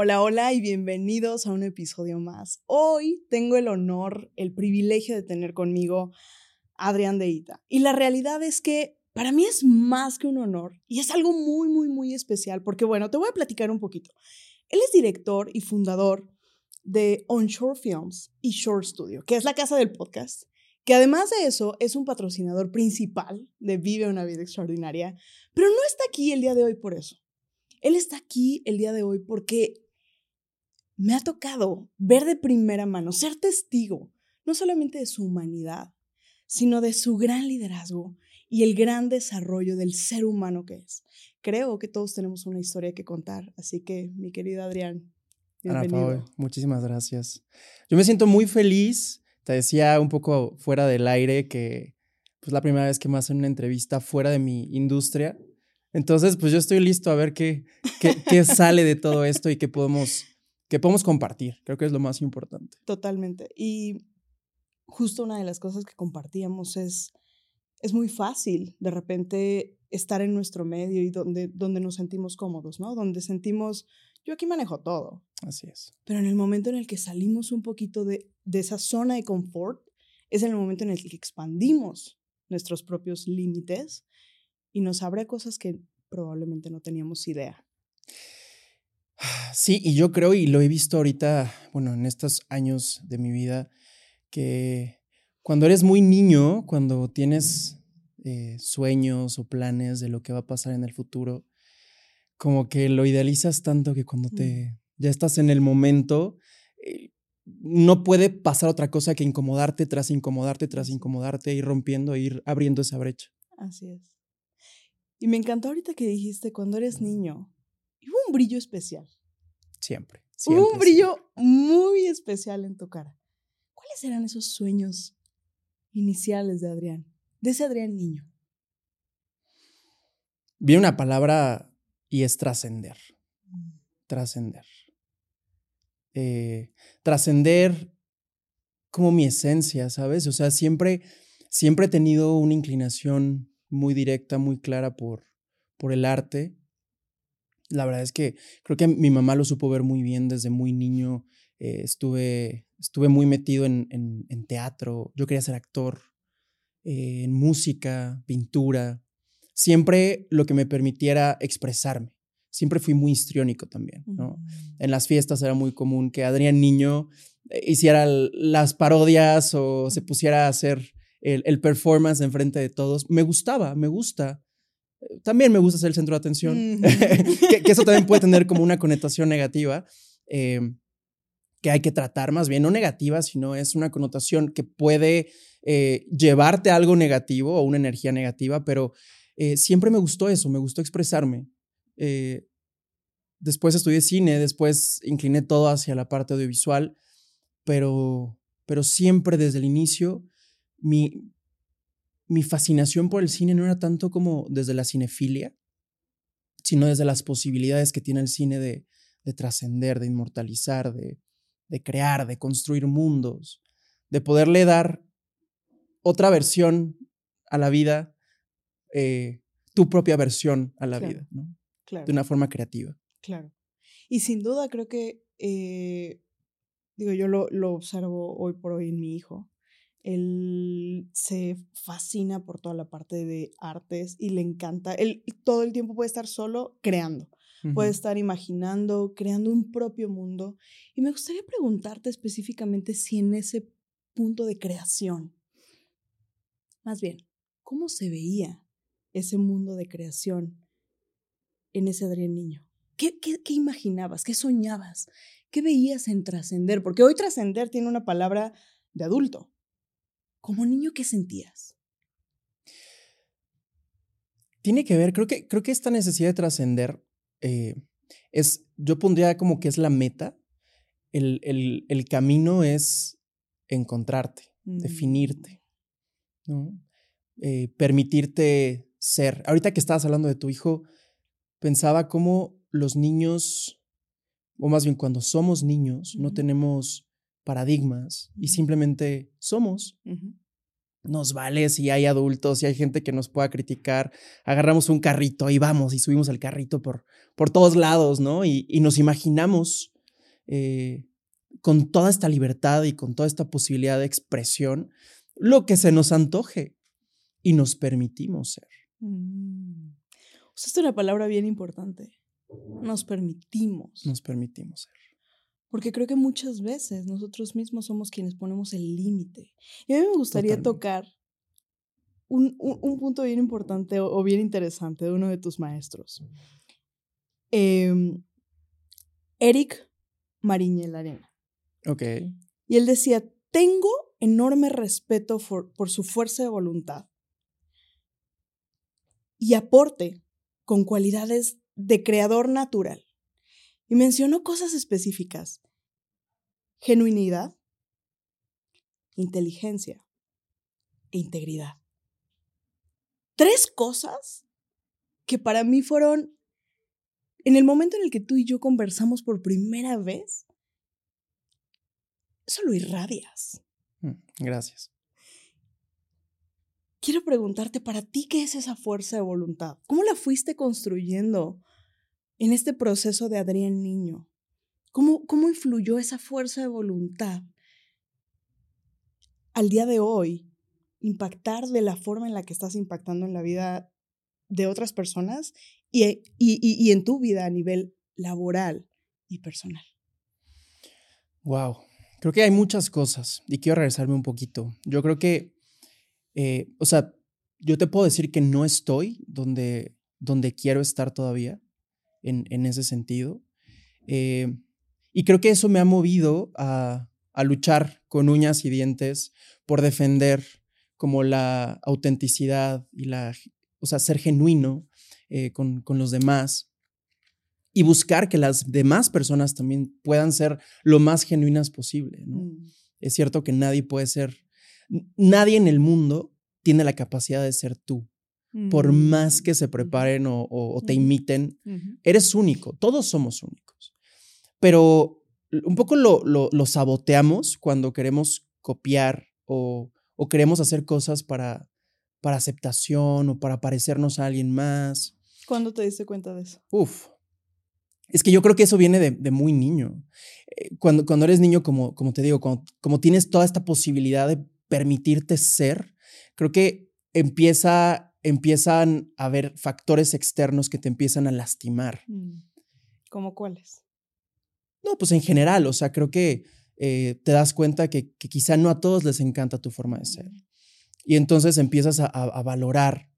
Hola, hola y bienvenidos a un episodio más. Hoy tengo el honor, el privilegio de tener conmigo a Adrián Deita. Y la realidad es que para mí es más que un honor y es algo muy, muy, muy especial porque, bueno, te voy a platicar un poquito. Él es director y fundador de Onshore Films y Shore Studio, que es la casa del podcast, que además de eso es un patrocinador principal de Vive una vida extraordinaria, pero no está aquí el día de hoy por eso. Él está aquí el día de hoy porque me ha tocado ver de primera mano, ser testigo, no solamente de su humanidad, sino de su gran liderazgo y el gran desarrollo del ser humano que es. Creo que todos tenemos una historia que contar, así que mi querido Adrián, bienvenido. Ana muchísimas gracias. Yo me siento muy feliz, te decía un poco fuera del aire que pues la primera vez que me hacen una entrevista fuera de mi industria. Entonces, pues yo estoy listo a ver qué, qué, qué sale de todo esto y qué podemos que podemos compartir. Creo que es lo más importante. Totalmente. Y justo una de las cosas que compartíamos es, es muy fácil de repente estar en nuestro medio y donde, donde nos sentimos cómodos, ¿no? Donde sentimos, yo aquí manejo todo. Así es. Pero en el momento en el que salimos un poquito de, de esa zona de confort, es en el momento en el que expandimos nuestros propios límites y nos abre cosas que probablemente no teníamos idea. Sí, y yo creo, y lo he visto ahorita, bueno, en estos años de mi vida, que cuando eres muy niño, cuando tienes eh, sueños o planes de lo que va a pasar en el futuro, como que lo idealizas tanto que cuando te ya estás en el momento, eh, no puede pasar otra cosa que incomodarte tras incomodarte tras incomodarte, ir rompiendo, ir abriendo esa brecha. Así es. Y me encantó ahorita que dijiste, cuando eres niño, hubo un brillo especial. Siempre. un brillo muy especial en tu cara. ¿Cuáles eran esos sueños iniciales de Adrián? De ese Adrián niño. Viene una palabra y es trascender. Mm. Trascender. Eh, trascender como mi esencia, ¿sabes? O sea, siempre, siempre he tenido una inclinación muy directa, muy clara por, por el arte la verdad es que creo que mi mamá lo supo ver muy bien desde muy niño. Eh, estuve, estuve muy metido en, en, teatro. Yo quería ser actor, eh, en música, pintura. Siempre lo que me permitiera expresarme. Siempre fui muy histriónico también. ¿no? Mm. En las fiestas era muy común que Adrián Niño eh, hiciera las parodias o se pusiera a hacer el, el performance enfrente de todos. Me gustaba, me gusta también me gusta ser el centro de atención, que, eso también puede tener como una connotación negativa, em, que hay que tratar más bien, no negativa, sino es una connotación que puede eh, llevarte a algo negativo o una energía negativa, pero eh, siempre me gustó eso, me gustó expresarme. Eh, después estudié cine, después incliné todo hacia la parte audiovisual, pero, pero siempre desde el inicio mi, mi fascinación por el cine no era tanto como desde la cinefilia, sino desde las posibilidades que tiene el cine de, trascender, de inmortalizar, de, crear, de construir mundos, de poderle dar otra versión a la vida, eh, tu propia versión a la vida, ¿no? De una forma creativa. Claro. Y sin duda creo que, eh, digo, yo lo, lo observo hoy por hoy en mi hijo, él se fascina por toda la parte de artes y le encanta. Él todo el tiempo puede estar solo creando, puede estar imaginando, creando un propio mundo. Y me gustaría preguntarte específicamente si en ese punto de creación, más bien, ¿cómo se veía ese mundo de creación en ese Adrián niño? ¿Qué, qué, qué imaginabas? ¿Qué soñabas? ¿Qué veías en trascender? Porque hoy trascender tiene una palabra de adulto como niño, ¿qué sentías? Tiene que ver, creo que, creo que esta necesidad de trascender eh, es, yo pondría como que es la meta, el, el, el camino es encontrarte. mm. definirte, ¿no? Eh, permitirte ser. Ahorita que estabas hablando de tu hijo, pensaba cómo los niños, o más bien cuando somos niños, no tenemos paradigmas y simplemente somos. Nos vale si hay adultos, si hay gente que nos pueda criticar. Agarramos un carrito y vamos y subimos el carrito por, por todos lados, ¿no? Y, nos imaginamos eh, con toda esta libertad y con toda esta posibilidad de expresión lo que se nos antoje y nos permitimos ser. Mm. Usaste una palabra bien importante. Nos permitimos. Nos permitimos ser. Porque creo que muchas veces nosotros mismos somos quienes ponemos el límite. Y a mí me gustaría tocar un, punto bien importante o, bien interesante de uno de tus maestros. Em, Eric Mariñel Arena. Ok. Y él decía, tengo enorme respeto por su fuerza de voluntad y aporte con cualidades de creador natural. Y mencionó cosas específicas. Genuinidad, inteligencia e integridad. Tres cosas que para mí fueron, en el momento en el que tú y yo conversamos por primera vez, eso lo irradias. Mm, gracias. Quiero preguntarte, para ti, ¿qué es esa fuerza de voluntad? ¿Cómo la fuiste construyendo en este proceso de Adrián Niño? ¿Cómo, cómo influyó esa fuerza de voluntad al día de hoy impactar de la forma en la que estás impactando en la vida de otras personas y, y, y en tu vida a nivel laboral y personal? Wow, creo que hay muchas cosas y quiero regresarme un poquito. Yo creo que eh, o sea, yo te puedo decir que no estoy donde, donde quiero estar todavía, en, en ese sentido. Eh, y creo que eso me ha movido a, a, luchar con uñas y dientes por defender como la autenticidad y la, o sea, ser genuino eh, con, con los demás y buscar que las demás personas también puedan ser lo más genuinas posible. ¿no? Mm. Es cierto que nadie puede ser nadie en el mundo tiene la capacidad de ser tú. Por más que se preparen o, te imiten, eres único, todos somos únicos. Pero un poco lo, lo, saboteamos cuando queremos copiar o, o, queremos hacer cosas para, para aceptación o para parecernos a alguien más. ¿Cuándo te diste cuenta de eso? Uf. Es que yo creo que eso viene de, muy niño. Eh, cuando, cuando eres niño, como, como te digo, como tienes toda esta posibilidad de permitirte ser, creo que empieza, empiezan a haber factores externos que te empiezan a lastimar. Mm, ¿Cómo cuáles? No, pues en general, o sea, creo que eh, te das cuenta que, quizá no a todos les encanta tu forma de ser. Mm. Y entonces empiezas a, valorar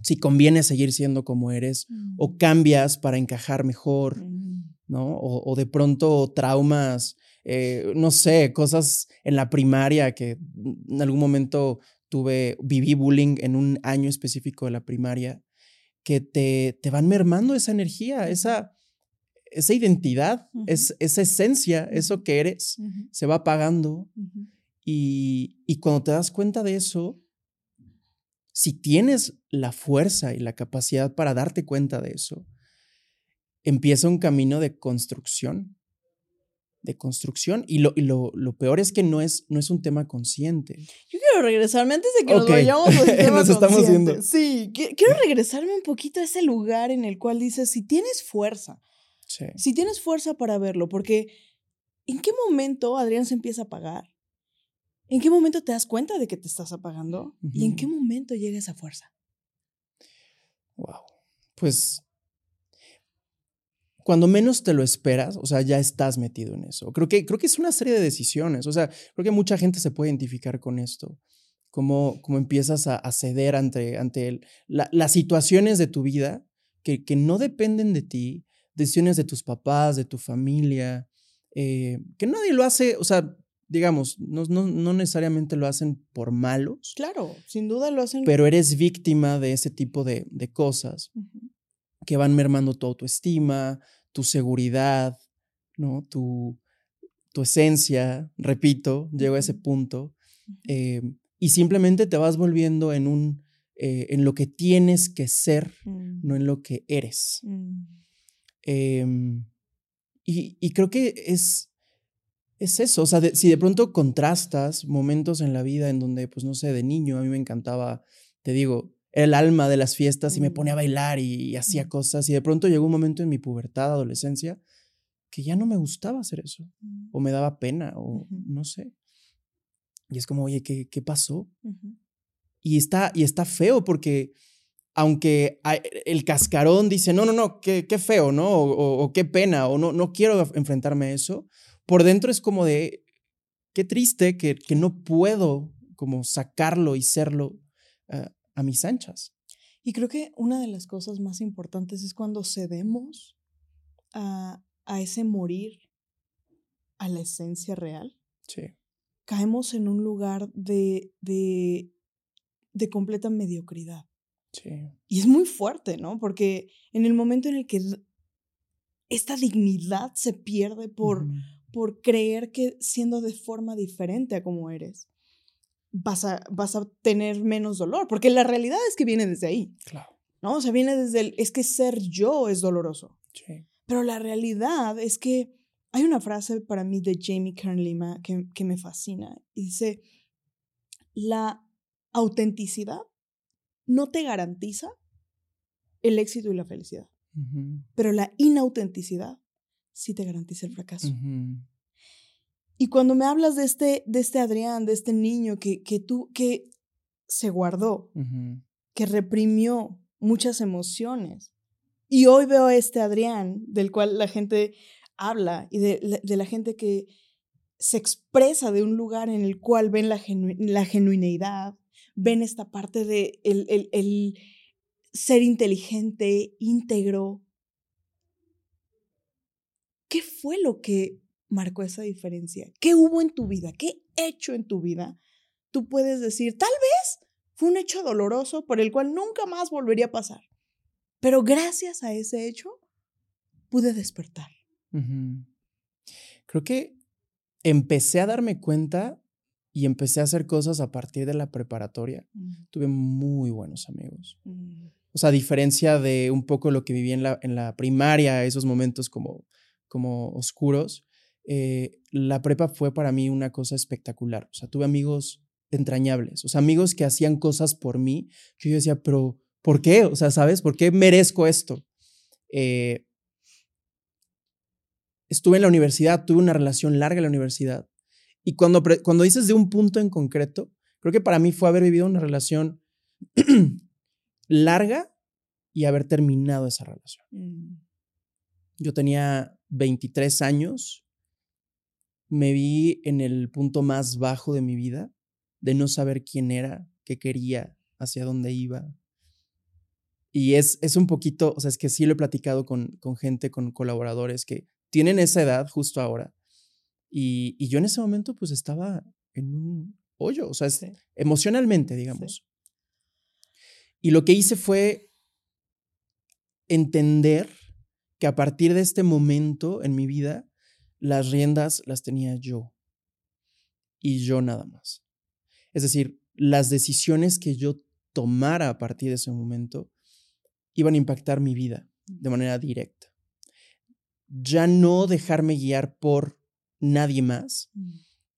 si conviene seguir siendo como eres o mm. cambias para encajar mejor, ¿no? O, de pronto traumas eh, no sé, cosas en la primaria que en algún momento tuve, viví bullying en un año específico de la primaria, que te, te van mermando esa energía, esa, esa identidad, es, esa esencia, eso que eres, se va apagando. y, y cuando te das cuenta de eso, si tienes la fuerza y la capacidad para darte cuenta de eso, empieza un camino de construcción de construcción y, lo, y lo, lo, peor es que no es, no es un tema consciente. Yo quiero regresarme antes de que nos vayamos al tema nos estamos Viendo. Sí, quiero regresarme un poquito a ese lugar en el cual dices, si tienes fuerza, si tienes fuerza para verlo, porque ¿en qué momento Adrián se empieza a apagar? ¿En qué momento te das cuenta de que te estás apagando? ¿Y en qué momento llega esa fuerza? Wow. Pues cuando menos te lo esperas, o sea, ya estás metido en eso. Creo que, creo que es una serie de decisiones, o sea, creo que mucha gente se puede identificar con esto, cómo, cómo empiezas a, ceder ante, ante las situaciones de tu vida que, que, no dependen de ti, decisiones de tus papás, de tu familia, eh, que nadie lo hace, o sea, digamos, no, no, no, necesariamente lo hacen por malos. Claro, sin duda lo hacen. Pero eres víctima de ese tipo de, de cosas que van mermando tu autoestima, tu seguridad, ¿no? Tu, tu esencia, repito, llego a ese punto. eh, y simplemente te vas volviendo en un, eh, en lo que tienes que ser, no Mm, en lo que eres. mm, Em, y, y creo que es, es eso, o sea, de- si de pronto contrastas momentos en la vida en donde, pues no sé, de niño a mí me encantaba, te digo, era el alma de las fiestas y me ponía a bailar y, y hacía cosas y de pronto llegó un momento en mi pubertad, adolescencia, que ya no me gustaba hacer eso, o me daba pena, o no sé. Y es como, oye, ¿qué, qué pasó? Y está, y está feo porque aunque el cascarón dice, no, no, no, qué, qué feo, ¿no? O, o- o qué pena, o no, no quiero enfrentarme a eso, por dentro es como de, qué triste que, que no puedo como sacarlo y serlo ah, a mis anchas. Y creo que una de las cosas más importantes es cuando cedemos a, a ese morir a la esencia real. Sí. Caemos en un lugar de, de, de completa mediocridad. Sí. Y es muy fuerte, ¿no? Porque en el momento en el que esta dignidad se pierde por, por creer que siendo de forma diferente a como eres, vas a, vas a tener menos dolor. Porque la realidad es que viene desde ahí, Claro. ¿no? O sea, viene desde el, es que ser yo es doloroso. Sí. Pero la realidad es que hay una frase para mí de Jamie Kern Lima que, que me fascina. Y dice, la autenticidad no te garantiza el éxito y la felicidad, pero la inautenticidad sí te garantiza el fracaso. Ujú. Y cuando me hablas de este, de este Adrián, de este niño que, que tú, que se guardó, que reprimió muchas emociones. Y hoy veo a este Adrián, del cual la gente habla, y de, la- de la gente que se expresa de un lugar en el cual ven la, genu- la genuineidad, ven esta parte de el, el- el ser inteligente, íntegro. ¿Qué fue lo que marcó esa diferencia? ¿Qué hubo en tu vida? ¿Qué hecho en tu vida? Tú puedes decir, tal vez fue un hecho doloroso por el cual nunca más volvería a pasar. Pero gracias a ese hecho, pude despertar. Creo que empecé a darme cuenta y empecé a hacer cosas a partir de la preparatoria. Tuve muy buenos amigos. Mm, O sea, a diferencia de un poco lo que viví en la, en la primaria, esos momentos como, como oscuros, eh, la prepa fue para mí una cosa espectacular. O sea, tuve amigos entrañables, o sea, amigos que hacían cosas por mí, que yo decía, pero ¿por qué? O sea, ¿sabes? ¿Por qué merezco esto? Eh, estuve en la universidad, tuve una relación larga en la universidad. Y cuando, cuando dices de un punto en concreto, creo que para mí fue haber vivido una relación larga y haber terminado esa relación. mm, Yo tenía 23 años, me vi en el punto más bajo de mi vida, de no saber quién era, qué quería, hacia dónde iba. Y es, es un poquito, o sea, es que sí lo he platicado con, con gente, con colaboradores que tienen esa edad justo ahora. Y, y yo en ese momento pues estaba en un hoyo, o sea, Sí. emocionalmente, digamos. Y lo que hice fue entender que a partir de este momento en mi vida, las riendas las tenía yo. Y yo nada más. Es decir, las decisiones que yo tomara a partir de ese momento iban a impactar mi vida de manera directa. Ya no dejarme guiar por nadie más. mm,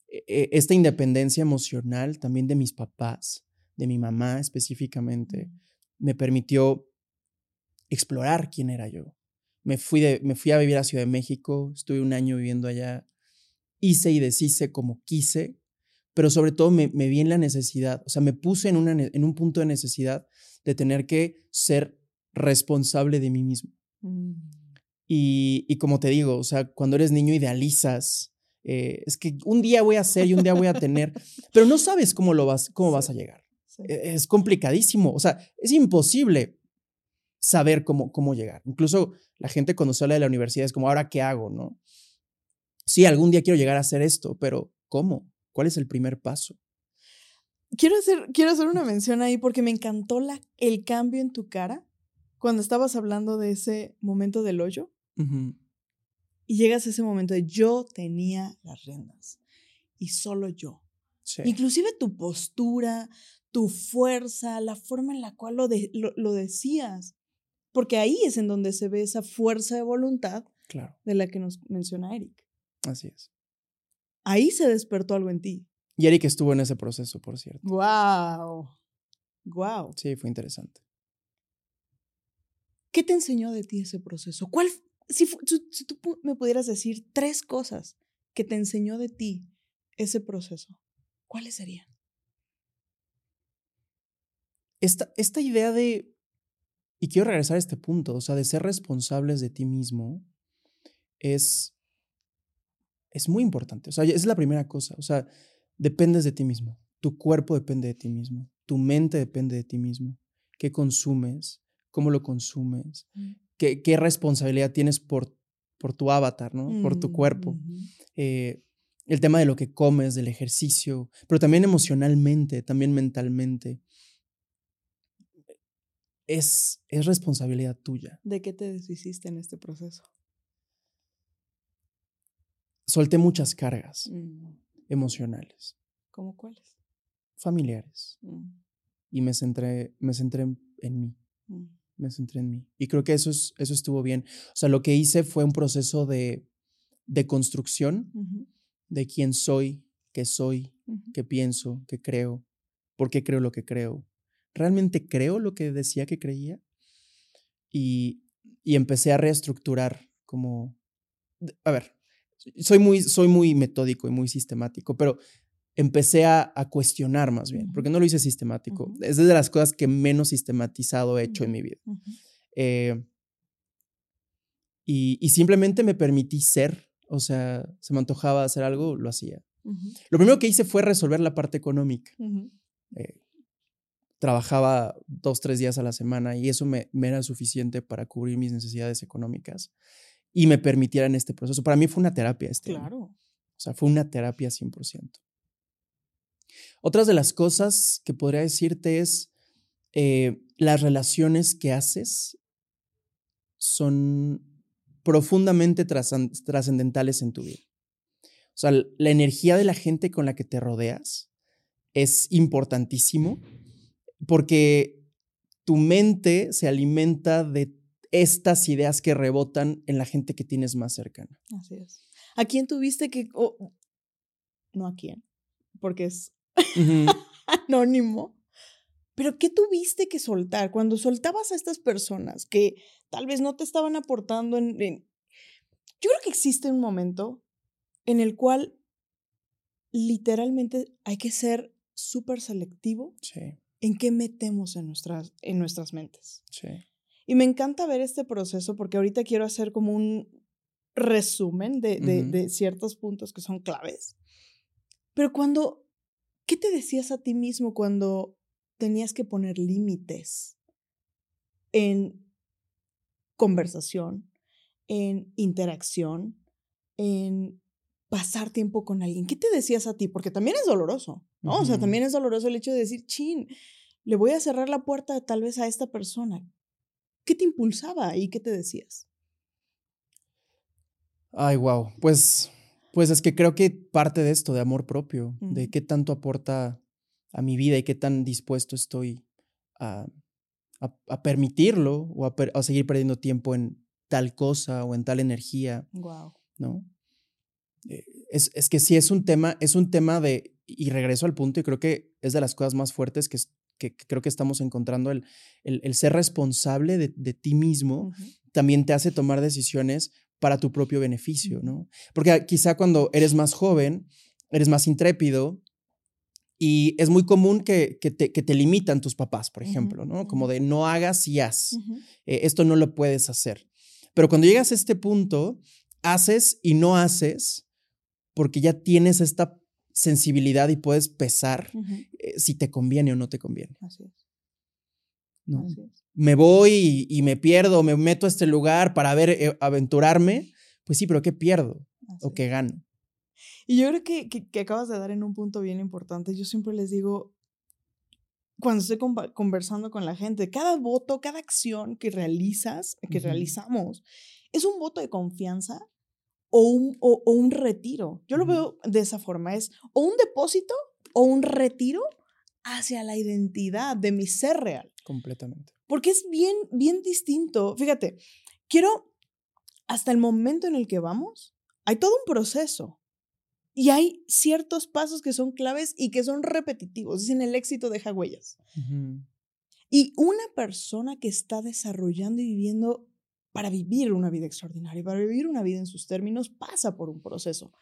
E- e- Esta independencia emocional también de mis papás, de mi mamá específicamente, mm, me permitió explorar quién era yo. Me fui, de, me fui a vivir a Ciudad de México, estuve un año viviendo allá, hice y deshice como quise, pero sobre todo me, me vi en la necesidad, o sea, me puse en, una, en un punto de necesidad de tener que ser responsable de mí mismo. mm. Y, y como te digo, o sea, cuando eres niño idealizas, eh, es que un día voy a hacer y un día voy a tener, pero no sabes cómo, lo vas, cómo vas a llegar. Sí. E- Es complicadísimo, o sea, es imposible saber cómo, cómo llegar. Incluso la gente cuando sale de la universidad es como, ¿ahora qué hago? ¿No? Sí, algún día quiero llegar a hacer esto, pero ¿cómo? ¿Cuál es el primer paso? Quiero hacer, quiero hacer una mención ahí porque me encantó la, el cambio en tu cara cuando estabas hablando de ese momento del hoyo y llegas a ese momento de yo tenía las riendas y solo yo. Inclusive tu postura, tu fuerza, la forma en la cual lo, lo, decías. Porque ahí es en donde se ve esa fuerza de voluntad claro. de la que nos menciona Eric. Así es. Ahí se despertó algo en ti. Y Eric estuvo en ese proceso, por cierto. ¡Wow! ¡Wow! Sí, fue interesante. ¿Qué te enseñó de ti ese proceso? ¿Cuál, si, si tú me pudieras decir tres cosas que te enseñó de ti ese proceso, ¿cuáles serían? Esta, esta idea de, y quiero regresar a este punto, o sea, de ser responsables de ti mismo, es, es muy importante. O sea, es la primera cosa. O sea, dependes de ti mismo. Tu cuerpo depende de ti mismo. Tu mente depende de ti mismo. ¿Qué consumes? ¿Cómo lo consumes? Mm. ¿Qué, qué responsabilidad tienes por, por tu avatar, ¿no? Por tu cuerpo. Mm, eh, el tema de lo que comes, del ejercicio, pero también emocionalmente, también mentalmente. Es, es responsabilidad tuya. ¿De qué te deshiciste en este proceso? Solté muchas cargas mm. emocionales. ¿Cómo cuáles? Familiares. Mm. Y me centré, me centré en, mí. Me centré en mí. Y creo que eso, es, eso estuvo bien. O sea, lo que hice fue un proceso de, de construcción de quién soy, qué soy, qué pienso, qué creo, por qué creo lo que creo. ¿Realmente creo lo que decía que creía? Y, y empecé a reestructurar como, a ver, soy muy, soy muy metódico y muy sistemático, pero empecé a, a cuestionar más bien, porque no lo hice sistemático. Es de las cosas que menos sistematizado he hecho en mi vida. Eh, y, y, simplemente me permití ser o sea, se me antojaba hacer algo, lo hacía. Lo primero que hice fue resolver la parte económica. Eh, trabajaba dos, tres días a la semana y eso me, era suficiente para cubrir mis necesidades económicas y me permitiera en este proceso. Para mí fue una terapia este. Claro. O sea, fue una terapia 100%. Otras de las cosas que podría decirte es eh, las relaciones que haces son profundamente trascendentales en tu vida. O sea, la energía de la gente con la que te rodeas es importantísimo porque tu mente se alimenta de estas ideas que rebotan en la gente que tienes más cercana. Así es. ¿A quién tuviste que... no a quién, porque es anónimo. Pero ¿qué tuviste que soltar cuando soltabas a estas personas que tal vez no te estaban aportando en, Yo creo que existe un momento en el cual literalmente hay que ser súper selectivo en qué metemos en nuestras, en nuestras mentes. Sí. Y me encanta ver este proceso porque ahorita quiero hacer como un resumen de, de ciertos puntos que son claves. Pero cuando, ¿qué te decías a ti mismo cuando tenías que poner límites en conversación, en interacción, en pasar tiempo con alguien. ¿Qué te decías a ti? Porque también es doloroso, ¿no? O sea, también es doloroso el hecho de decir, chin, le voy a cerrar la puerta tal vez a esta persona. ¿Qué te impulsaba y qué te decías? Ay, wow. Pues, pues es que creo que parte de esto, de amor propio, de qué tanto aporta a mi vida y qué tan dispuesto estoy a, a, permitirlo o a, seguir perdiendo tiempo en tal cosa o en tal energía. Wow. ¿No? Eh, es, es, que sí es un tema, es un tema de, y regreso al punto, y creo que es de las cosas más fuertes que, que, creo que estamos encontrando, el, el, ser responsable de, de ti mismo también te hace tomar decisiones para tu propio beneficio, ¿no? Porque quizá cuando eres más joven, eres más intrépido, y es muy común que, que, te, que te, limitan tus papás, por ejemplo, ¿no? Como de no hagas y haz. Eh, esto no lo puedes hacer. Pero cuando llegas a este punto, haces y no haces porque ya tienes esta sensibilidad y puedes pesar eh, si te conviene o no te conviene. Así es. ¿No? Me voy y, me pierdo, me meto a este lugar para ver, eh, aventurarme. Pues sí, pero ¿qué pierdo? ¿O qué gano? Y yo creo que, que, acabas de dar en un punto bien importante. Yo siempre les digo, cuando estoy conversando con la gente, cada voto, cada acción que realizas, que realizamos, es un voto de confianza o un, o, un retiro. Yo lo veo de esa forma, es o un depósito o un retiro hacia la identidad de mi ser real. Completamente. Porque es bien, bien distinto. Fíjate, quiero, hasta el momento en el que vamos, hay todo un proceso. Y hay ciertos pasos que son claves y que son repetitivos. Dicen, el éxito deja huellas. Y una persona que está desarrollando y viviendo para vivir una vida extraordinaria, para vivir una vida en sus términos, pasa por un proceso.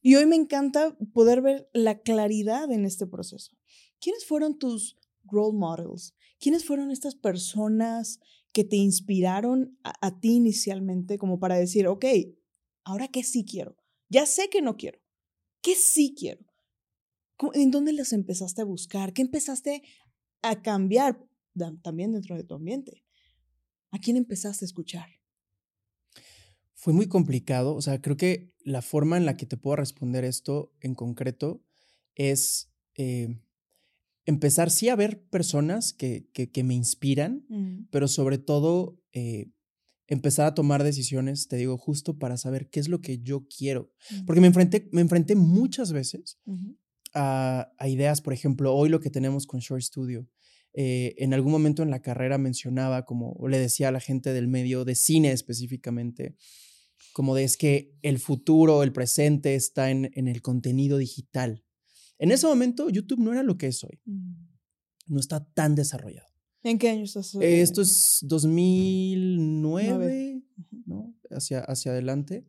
Y hoy me encanta poder ver la claridad en este proceso. ¿Quiénes fueron tus role models? ¿Quiénes fueron estas personas que te inspiraron a, ti inicialmente como para decir, ok, ahora qué sí quiero? Ya sé que no quiero. ¿Qué sí quiero? ¿En dónde las empezaste a buscar? ¿Qué empezaste a cambiar también dentro de tu ambiente? ¿A quién empezaste a escuchar? Fue muy complicado, o sea, creo que la forma en la que te puedo responder esto en concreto es eh, empezar sí a ver personas que, que, me inspiran, mm. pero sobre todo eh, empezar a tomar decisiones, te digo, justo para saber qué es lo que yo quiero. Mm. Porque me enfrenté, me enfrenté muchas veces a, a, ideas, por ejemplo, hoy lo que tenemos con Short Studio. Eh, en algún momento en la carrera mencionaba como, o le decía a la gente del medio de cine específicamente, como de es que el futuro, el presente está en, en el contenido digital. En ese momento YouTube no era lo que es hoy. Mm. No está tan desarrollado. ¿En qué año estás? Eh, esto es 2009, ¿no? Hacia, hacia adelante.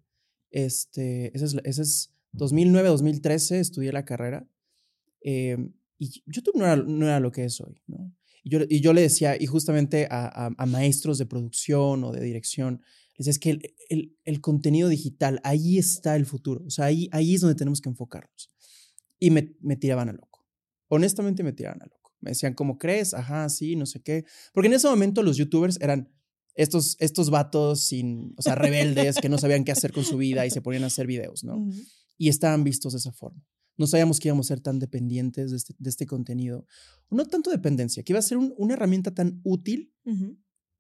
Este, ese es, ese es 2009, 2013, estudié la carrera. Em, y YouTube no era, no era, lo que es hoy, ¿no? Y yo, y yo le decía, y justamente a, a, maestros de producción o de dirección, les decía, es que el, el, el, contenido digital, ahí está el futuro. O sea, ahí, ahí es donde tenemos que enfocarnos. Y me, me tiraban a loco. Honestamente me tiraban a loco. Me decían, ¿cómo crees? Ajá, sí, no sé qué. Porque en ese momento los youtubers eran estos, estos vatos sin, o sea, rebeldes que no sabían qué hacer con su vida y se ponían a hacer videos, ¿no? Y estaban vistos de esa forma. No sabíamos que íbamos a ser tan dependientes de este, de este contenido. No tanto dependencia, que iba a ser una herramienta tan útil,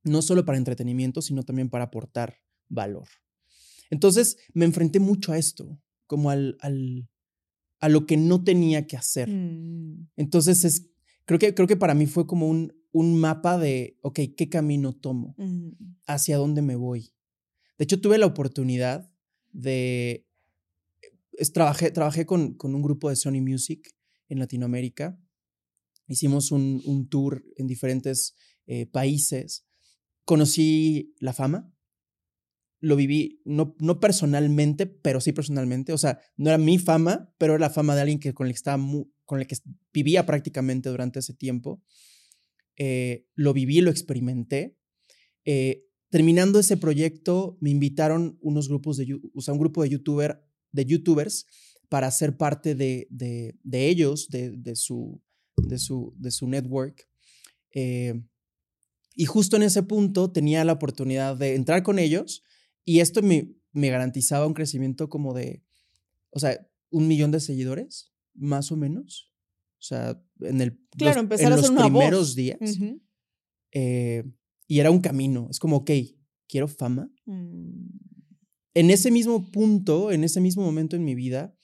no solo para entretenimiento, sino también para aportar valor. Entonces me enfrenté mucho a esto, como al, al, a lo que no tenía que hacer. Mm. Entonces, es, creo, que, creo que para mí fue como un, un mapa de, ok, ¿qué camino tomo? Mm. ¿Hacia dónde me voy? De hecho, tuve la oportunidad de... trabajé trabajé con, con, un grupo de Sony Music en Latinoamérica. Hicimos un, un tour en diferentes eh, países. Conocí la fama, lo viví, no, no personalmente, pero sí personalmente. O sea, no era mi fama, pero era la fama de alguien que, con, el que estaba con el que vivía prácticamente durante ese tiempo. Eh, lo viví, lo experimenté. Eh, terminando ese proyecto, me invitaron unos grupos de, o un grupo de, YouTuber, de youtubers para ser parte de, de, de ellos, de, de, su, de, su, de su network. Eh, y justo en ese punto tenía la oportunidad de entrar con ellos y esto me, me garantizaba un crecimiento como de, o sea, un millón de seguidores, más o menos. O sea, en, el, claro, los, en los primeros días. Eh, y era un camino. Es como, ok, quiero fama. Mm. En ese mismo punto, en ese mismo momento en mi vida,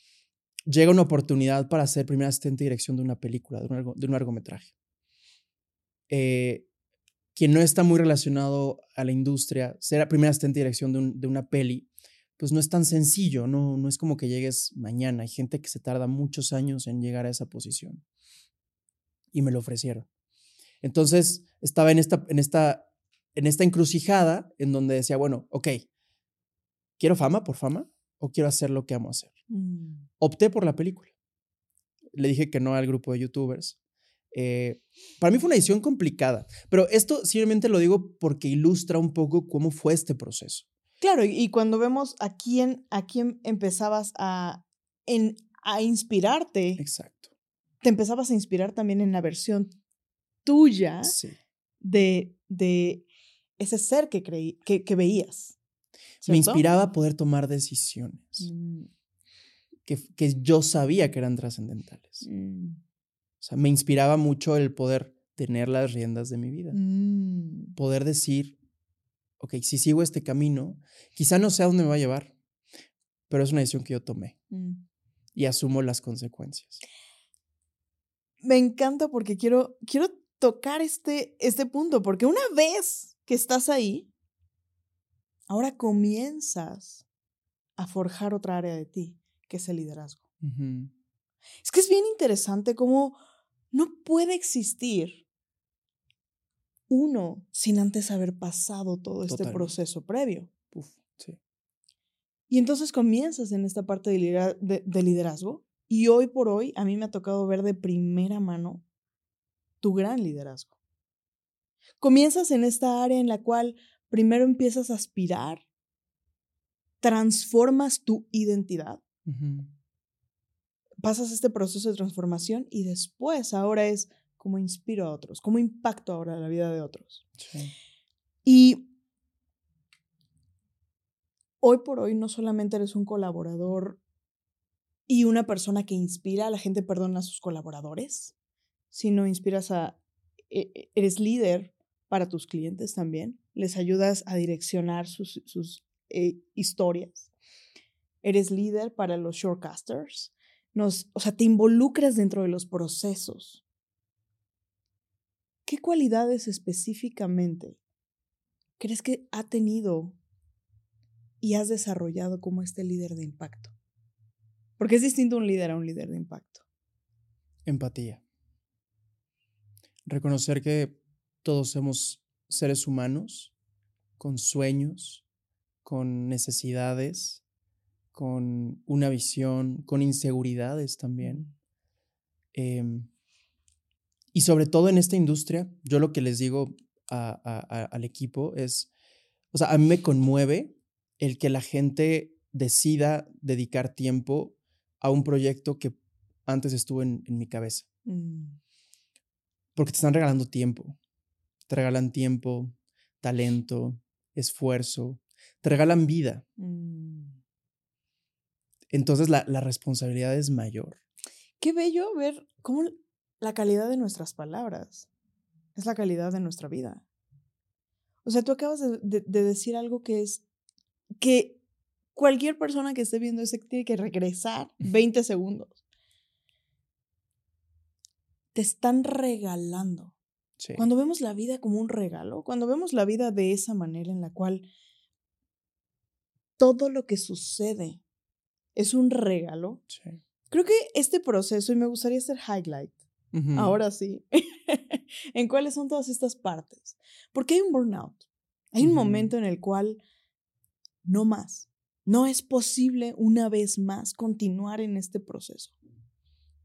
llega una oportunidad para ser primera asistente de dirección de una película, de un, largometraje. Eh, quien no está muy relacionado a la industria, ser primera asistente de dirección de, una peli, pues no es tan sencillo, no, no es como que llegues mañana. Hay gente que se tarda muchos años en llegar a esa posición. Y me lo ofrecieron. Entonces estaba en esta, en esta, en esta encrucijada en donde decía, bueno, ok, ¿quiero fama por fama o quiero hacer lo que amo hacer? Mm. Opté por la película. Le dije que no al grupo de youtubers eh, para mí fue una decisión complicada, pero esto simplemente lo digo porque ilustra un poco cómo fue este proceso. Claro, y cuando vemos a quién, a quién empezabas a, en, a inspirarte. Exacto. Te empezabas a inspirar también en la versión tuya de, de ese ser que, creí, que, que veías. Me inspiraba a poder tomar decisiones mm. que, que, yo sabía que eran trascendentales. Mm. O sea, me inspiraba mucho el poder tener las riendas de mi vida. Mm. Poder decir, ok, si sigo este camino, quizá no sé a dónde me va a llevar, pero es una decisión que yo tomé y asumo las consecuencias. me encanta porque quiero, quiero tocar este, este punto, porque una vez que estás ahí, ahora comienzas a forjar otra área de ti, que es el liderazgo. Es que es bien interesante cómo no puede existir uno sin antes haber pasado todo este proceso previo. Y entonces comienzas en esta parte de liderazgo y hoy por hoy a mí me ha tocado ver de primera mano tu gran liderazgo. Comienzas en esta área en la cual primero empiezas a aspirar, transformas tu identidad, pasas este proceso de transformación y después ahora es cómo inspiro a otros, cómo impacto ahora la vida de otros. Y hoy por hoy no solamente eres un colaborador y una persona que inspira a la gente, perdona a sus colaboradores, sino inspiras a, e, e, eres líder para tus clientes también, les ayudas a direccionar sus, eh, historias, eres líder para los shortcasters, nos, o sea, te involucras dentro de los procesos. ¿Qué cualidades específicamente crees que ha tenido y has desarrollado como este líder de impacto? Porque es distinto un líder a un líder de impacto. Empatía. Reconocer que todos somos seres humanos con sueños, con necesidades, con una visión, con inseguridades también. Em, y sobre todo en esta industria, yo lo que les digo al equipo es, o sea, a mí me conmueve el que la gente decida dedicar tiempo a un proyecto que antes estuvo en, mi cabeza. Mm. Porque te están regalando tiempo. Te regalan tiempo, talento, esfuerzo, te regalan vida. Mm. Entonces la, la, responsabilidad es mayor. Qué bello ver cómo la calidad de nuestras palabras es la calidad de nuestra vida. O sea, tú acabas de, de decir algo que es que cualquier persona que esté viendo ese tiene que regresar 20 segundos. Te están regalando. Cuando vemos la vida como un regalo, cuando vemos la vida de esa manera en la cual todo lo que sucede es un regalo, creo que este proceso, y me gustaría hacer highlight, ahora sí, en cuáles son todas estas partes. Porque hay un burnout. Hay un momento en el cual no más. No es posible una vez más continuar en este proceso.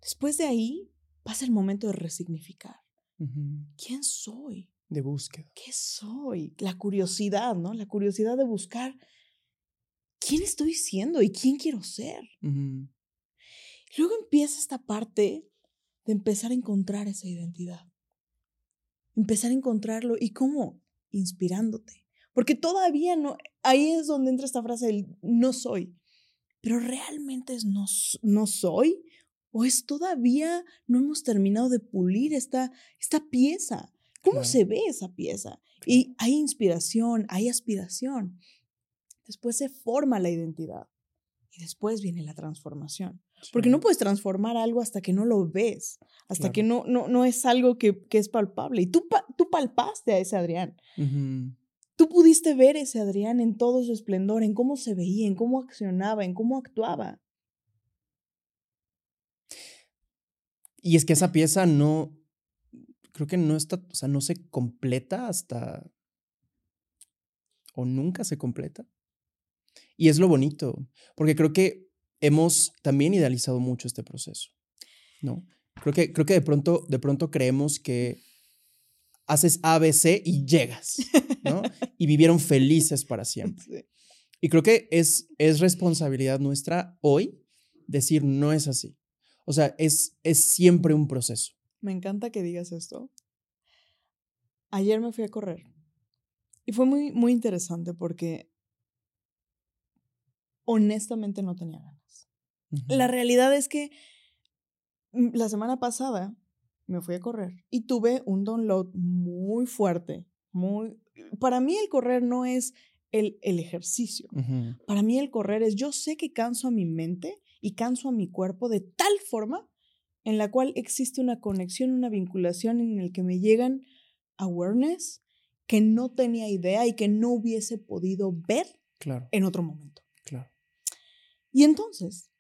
Después de ahí pasa el momento de resignificar. ¿Quién soy? De búsqueda. ¿Qué soy? La curiosidad, ¿no? La curiosidad de buscar quién estoy siendo y quién quiero ser. Luego empieza esta parte de empezar a encontrar esa identidad. Empezar a encontrarlo y cómo? Inspirándote. Porque todavía no, ahí es donde entra esta frase del no soy. Pero realmente es no, no soy o es todavía no hemos terminado de pulir esta, esta pieza. ¿Cómo se ve esa pieza? Y hay inspiración, hay aspiración. Después se forma la identidad y después viene la transformación. Porque no puedes transformar algo hasta que no lo ves, hasta que no, no, no es algo que, que, es palpable. Y tú, tú palpaste a ese Adrián. Tú pudiste ver ese Adrián en todo su esplendor, en cómo se veía, en cómo accionaba, en cómo actuaba. Y es que esa pieza no, creo que no está, o sea, no se completa hasta, o nunca se completa. Y es lo bonito, porque creo que hemos también idealizado mucho este proceso, ¿no? Creo que, creo que de, pronto, de pronto creemos que haces ABC y llegas, ¿no? y vivieron felices para siempre. Y creo que es, es responsabilidad nuestra hoy decir no es así. O sea, es, es siempre un proceso. Me encanta que digas esto. Ayer me fui a correr y fue muy, muy interesante porque honestamente no tenía ganas. La realidad es que mm, la semana pasada me fui a correr y tuve un download muy fuerte, muy... Para mí el correr no es el, el ejercicio. Para mí el correr es, yo sé que canso a mi mente y canso a mi cuerpo de tal forma en la cual existe una conexión, una vinculación en el que me llegan awareness que no tenía idea y que no hubiese podido ver Claro, en otro momento. claro. Y entonces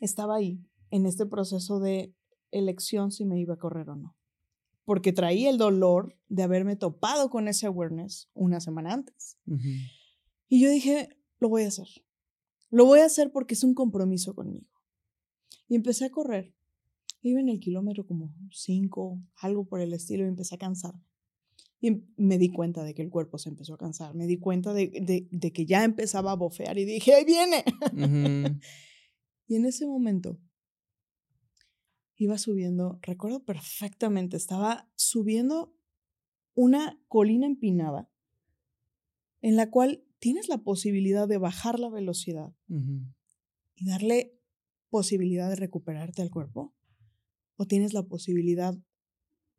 estaba ahí en este proceso de elección si me iba a correr o no. Porque traía el dolor de haberme topado con ese awareness una semana antes. Y yo dije, lo voy a hacer. Lo voy a hacer porque es un compromiso conmigo. Y empecé a correr. Iba en el kilómetro como cinco, algo por el estilo, y empecé a cansarme. Y em- me di cuenta de que el cuerpo se empezó a cansar. Me di cuenta de, de- de que ya empezaba a bofear y dije, ¡ahí viene! Y en ese momento iba subiendo, recuerdo perfectamente, estaba subiendo una colina empinada en la cual tienes la posibilidad de bajar la velocidad y darle posibilidad de recuperarte al cuerpo, o tienes la posibilidad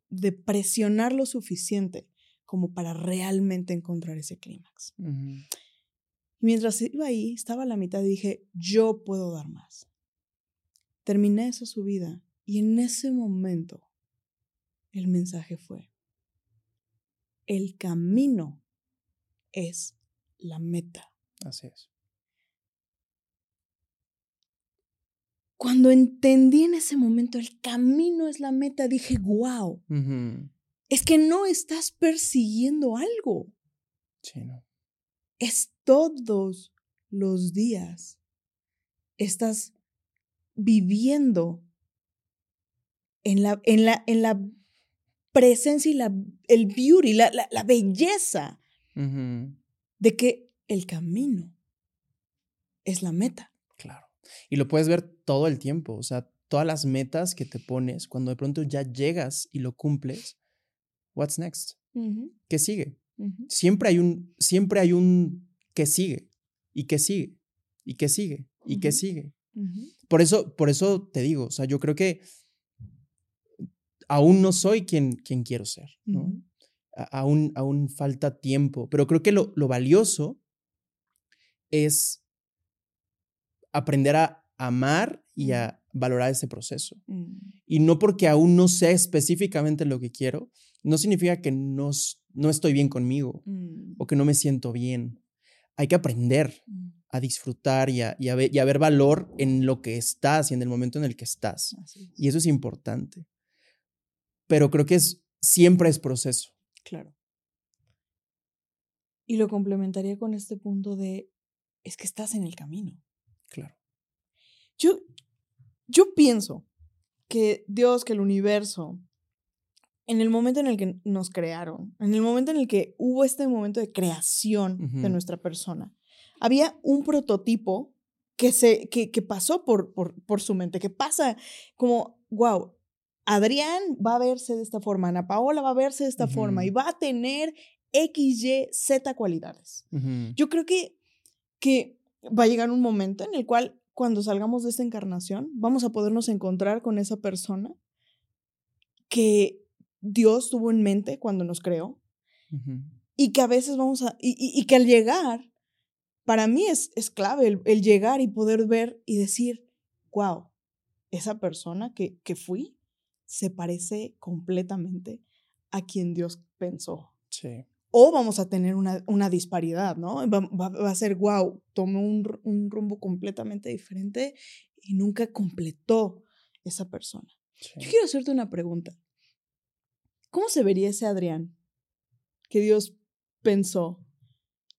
de presionar lo suficiente como para realmente encontrar ese clímax. Y mientras iba ahí, estaba a la mitad y dije, yo puedo dar más. Terminé esa subida y en ese momento el mensaje fue, el camino es la meta. Así es. Cuando entendí en ese momento el camino es la meta, dije, wow, es que no estás persiguiendo algo, Sí, ¿no? es todos los días. Estás viviendo en la, en la, en la presencia y la, el beauty, la, la, la belleza. De que el camino es la meta. Claro. Y lo puedes ver todo el tiempo, o sea, todas las metas que te pones, cuando de pronto ya llegas y lo cumples, what's next? ¿Qué sigue? Siempre hay un, siempre hay un que sigue, y que sigue, y que sigue, y que sigue. Por eso, por eso te digo, o sea, yo creo que aún no soy quien, quien quiero ser, ¿no? Aún, aún falta tiempo, pero creo que lo, lo valioso es aprender a amar y a valorar ese proceso. Mm. Y no porque aún no sé específicamente lo que quiero, no significa que no, no estoy bien conmigo Mm. o que no me siento bien. Hay que aprender Mm. a disfrutar y a, y a ver, y a ver valor en lo que estás y en el momento en el que estás. Es. Y eso es importante. Pero creo que es, siempre es proceso. Claro. Y lo complementaría con este punto de, es que estás en el camino. Claro. Yo, yo pienso que Dios, que el universo, en el momento en el que nos crearon, en el momento en el que hubo este momento de creación de nuestra persona, había un prototipo que, se, que, que pasó por, por, por su mente, que pasa como, wow, Adrián va a verse de esta forma, Ana Paola va a verse de esta forma y va a tener X, Y, Z cualidades. Ujú. Yo creo que, que va a llegar un momento en el cual cuando salgamos de esta encarnación vamos a podernos encontrar con esa persona que Dios tuvo en mente cuando nos creó y que a veces vamos a, y, y- y que al llegar, para mí es, es clave el, el llegar y poder ver y decir, wow, esa persona que, que fui se parece completamente a quien Dios pensó Sí. o vamos a tener una, una disparidad, ¿no? Va, va- va a ser, wow, tomó un, un rumbo completamente diferente y nunca completó esa persona. sí. Yo quiero hacerte una pregunta. ¿Cómo se vería ese Adrián que Dios pensó?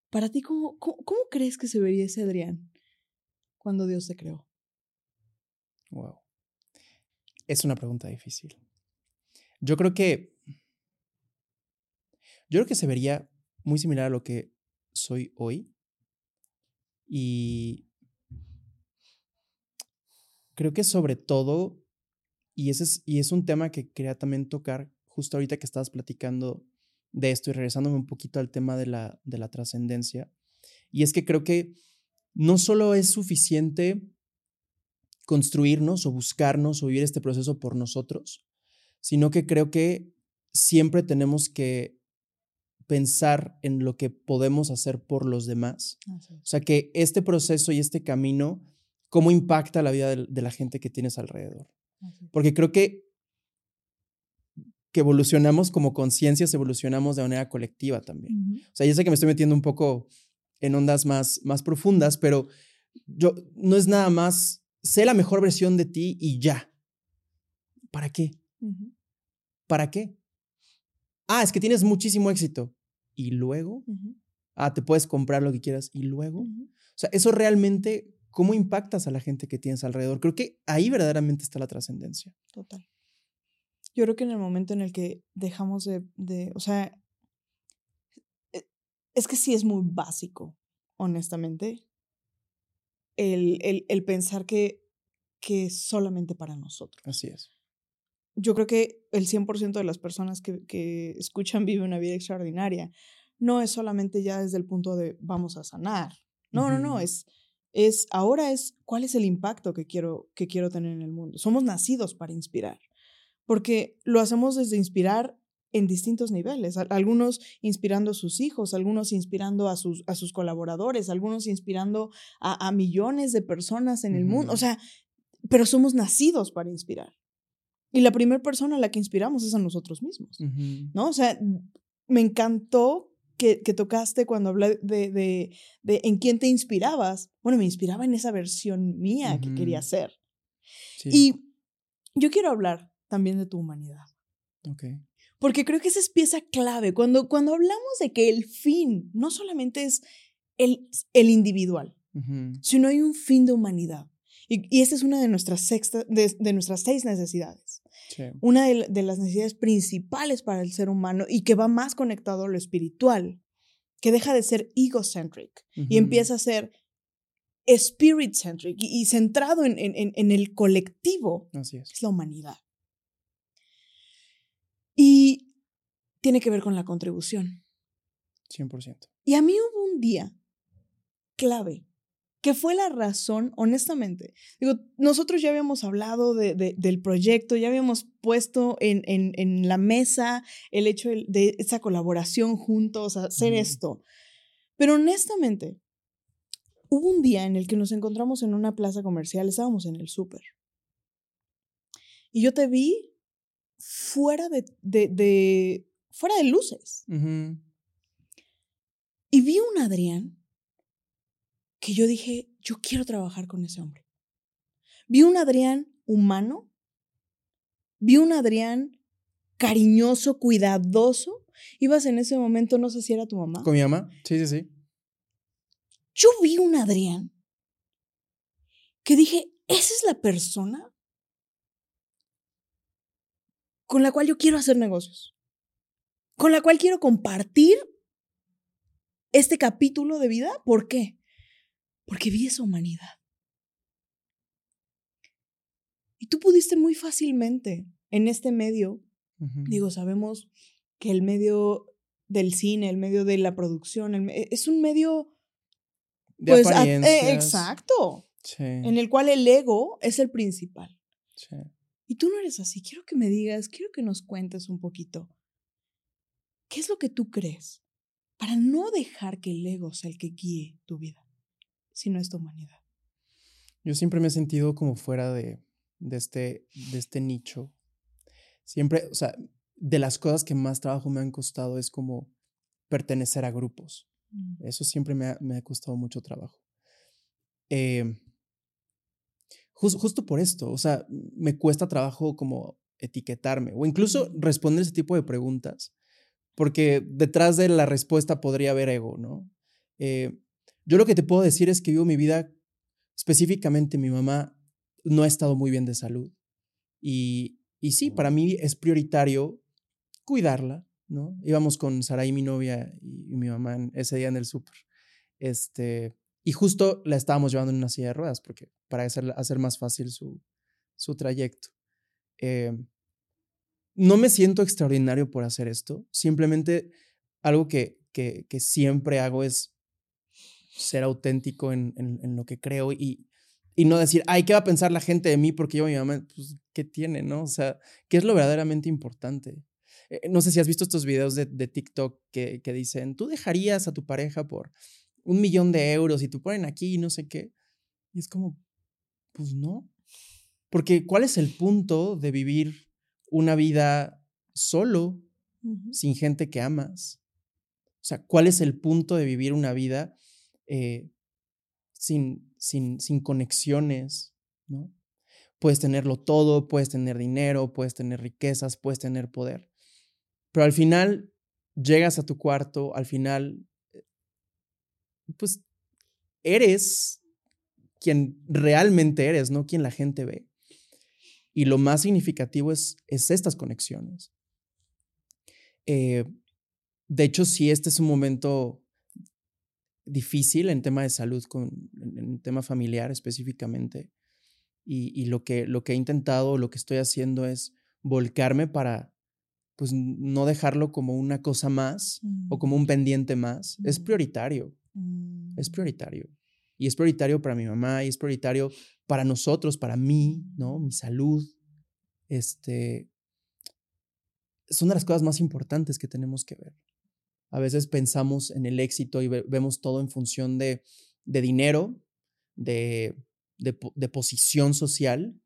Para ti, ¿cómo, cómo, cómo crees que se vería ese Adrián cuando Dios te creó? Wow. Es una pregunta difícil. Yo creo que. Yo creo que se vería muy similar a lo que soy hoy. Y. Creo que sobre todo. Y ese es, y es un tema que quería también tocar justo ahorita que estabas platicando de esto y regresándome un poquito al tema de la, de la trascendencia. Y es que creo que no solo es suficiente construirnos o buscarnos o vivir este proceso por nosotros, sino que creo que siempre tenemos que pensar en lo que podemos hacer por los demás. O sea, que este proceso y este camino, cómo impacta la vida de, de la gente que tienes alrededor. Porque creo que, que evolucionamos como conciencias, evolucionamos de manera colectiva también. O sea, ya sé que me estoy metiendo un poco en ondas más, más profundas, pero yo no es nada más, sé la mejor versión de ti y ya. ¿Para qué? ¿Para qué? Ah, es que tienes muchísimo éxito. ¿Y luego? Ah, te puedes comprar lo que quieras. ¿Y luego? O sea, eso realmente, ¿cómo impactas a la gente que tienes alrededor? Creo que ahí verdaderamente está la trascendencia. Total. Yo creo que en el momento en el que dejamos de, de o sea, e, es que sí es muy básico, honestamente, el, el, el pensar que, que es solamente para nosotros. Así es yo creo que el 100% de las personas que, que, escuchan Vive una vida extraordinaria no es solamente ya desde el punto de vamos a sanar. No, no, no, es, es ahora es cuál es el impacto que quiero, que quiero tener en el mundo. Somos nacidos para inspirar, porque lo hacemos desde inspirar en distintos niveles, algunos inspirando a sus hijos, algunos inspirando a sus, a sus colaboradores, algunos inspirando a, a millones de personas en el mundo, o sea, pero somos nacidos para inspirar. Y la primera persona a la que inspiramos es a nosotros mismos, ¿no? O sea, me encantó que, que tocaste cuando hablé de, de, de, en quién te inspirabas. Bueno, me inspiraba en esa versión mía que quería ser. Y yo quiero hablar también de tu humanidad. Okay. Porque creo que esa es pieza clave. Cuando, cuando hablamos de que el fin no solamente es el, el individual, sino hay un fin de humanidad. Y, y esta es una de nuestras, sexta, de, de nuestras seis necesidades. Una de, las necesidades principales para el ser humano y que va más conectado a lo espiritual, que deja de ser egocentric y empieza a ser spirit-centric y, centrado en, en, el colectivo, Así es. es la humanidad. Y tiene que ver con la contribución. 100%. Y a mí hubo un día clave ¿Qué fue la razón, honestamente? Digo, nosotros ya habíamos hablado de, del proyecto, ya habíamos puesto en, en, en, la mesa el hecho de, esa colaboración juntos, hacer esto. Pero honestamente, hubo un día en el que nos encontramos en una plaza comercial, estábamos en el súper. Y yo te vi fuera de, de, fuera de luces. Y vi un Adrián que yo dije, yo quiero trabajar con ese hombre. Vi un Adrián humano, vi un Adrián cariñoso, cuidadoso. Ibas en ese momento, no sé si era tu mamá. ¿Con mi mamá? Sí, sí, sí. Yo vi un Adrián que dije, esa es la persona con la cual yo quiero hacer negocios, con la cual quiero compartir este capítulo de vida. ¿Por qué? porque vi esa humanidad. Y tú pudiste muy fácilmente en este medio, digo, sabemos que el medio del cine, el medio de la producción, es un medio... De pues, eh, exacto. En el cual el ego es el principal. Y tú no eres así. Quiero que me digas, quiero que nos cuentes un poquito. ¿Qué es lo que tú crees para no dejar que el ego sea el que guíe tu vida? sino esta humanidad. Yo siempre me he sentido como fuera de, de, este, de este nicho. Siempre, o sea, de las cosas que más trabajo me han costado es como pertenecer a grupos. Mm. Eso siempre me ha, me ha, costado mucho trabajo. Eh, justo por esto, o sea, me cuesta trabajo como etiquetarme o incluso responder ese tipo de preguntas, porque detrás de la respuesta podría haber ego, ¿no? Eh, yo lo que te puedo decir es que vivo mi vida, específicamente mi mamá no ha estado muy bien de salud. Y, y sí, para mí es prioritario cuidarla, ¿no? Íbamos con Saraí, mi novia, y, mi mamá ese día en el súper. Este, y justo la estábamos llevando en una silla de ruedas porque para hacer, hacer más fácil su, su trayecto. Eh, no me siento extraordinario por hacer esto, simplemente algo que, que, siempre hago es ser auténtico en, en, lo que creo y, y no decir, ay, ¿qué va a pensar la gente de mí porque yo mi mamá? Pues, ¿qué tiene, no? O sea, ¿qué es lo verdaderamente importante? Eh, no sé si has visto estos videos de, de TikTok que, que, dicen, tú dejarías a tu pareja por un millón de euros y tú ponen aquí y no sé qué. Y es como, pues no. Porque ¿cuál es el punto de vivir una vida solo, sin gente que amas? O sea, ¿cuál es el punto de vivir una vida eh, sin, sin, sin conexiones? ¿no? Puedes tenerlo todo, puedes tener dinero, puedes tener riquezas, puedes tener poder. Pero al final llegas a tu cuarto, al final, eh, pues eres quien realmente eres, no quien la gente ve. Y lo más significativo es, es estas conexiones. Eh, de hecho, si este es un momento difícil en tema de salud, con, en, tema familiar específicamente. Y, lo, que, lo que he intentado, lo que estoy haciendo es volcarme para, pues, no dejarlo como una cosa más o como un mm. pendiente más. Es mm. prioritario. Es mm. prioritario. Y es prioritario para mi mamá y es prioritario para nosotros, para mí, ¿no? Mi salud. Este, son de las cosas más importantes que tenemos que ver. A veces pensamos en el éxito y vemos todo en función de, dinero, de, posición social,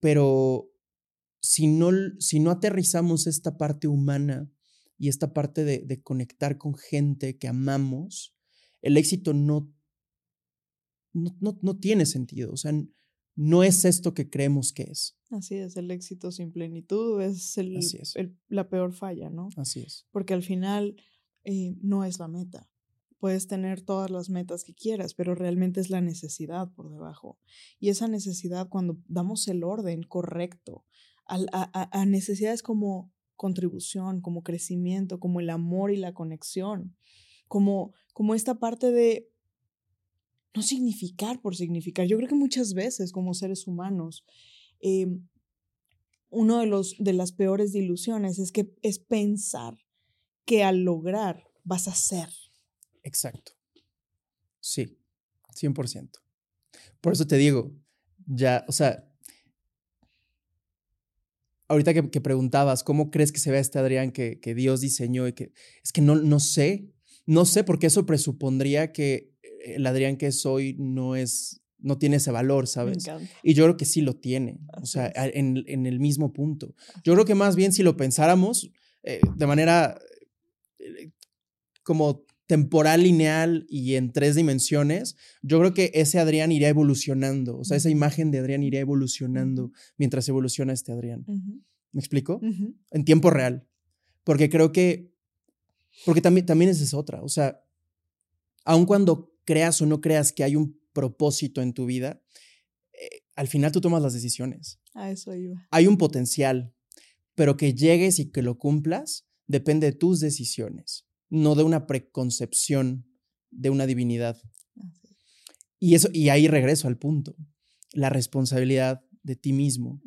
pero si no, si no aterrizamos esta parte humana y esta parte de, conectar con gente que amamos, el éxito no, no, no, tiene sentido. O sea, no es esto que creemos que es. Así es, el éxito sin plenitud es, el, la peor falla, ¿no? Así es. Porque al final eh, no es la meta. Puedes tener todas las metas que quieras, pero realmente es la necesidad por debajo. Y esa necesidad, cuando damos el orden correcto a, a, a necesidades como contribución, como crecimiento, como el amor y la conexión, como, como esta parte de no significar por significar. Yo creo que muchas veces como seres humanos, eh, uno de, los, de las peores ilusiones es que es pensar que al lograr vas a ser. Exacto. Sí, 100%. Por eso te digo, ya, o sea, ahorita que, preguntabas, ¿cómo crees que se ve este Adrián que, que Dios diseñó? Y que, es que no, no sé, no sé, porque eso presupondría que el Adrián que soy no es, no tiene ese valor, ¿sabes? Y yo creo que sí lo tiene, o sea, en, en, el mismo punto. Yo creo que más bien si lo pensáramos eh, de manera eh, como temporal lineal y en tres dimensiones, yo creo que ese Adrián iría evolucionando, o sea, esa imagen de Adrián iría evolucionando mientras evoluciona este Adrián. ¿Me explico? En tiempo real. Porque creo que, porque también, también esa es otra, o sea, aun cuando creas o no creas que hay un propósito en tu vida, eh, al final tú tomas las decisiones. A eso iba. Hay un potencial, pero que llegues y que lo cumplas depende de tus decisiones, no de una preconcepción de una divinidad. Y, eso, y ahí regreso al punto, la responsabilidad de ti mismo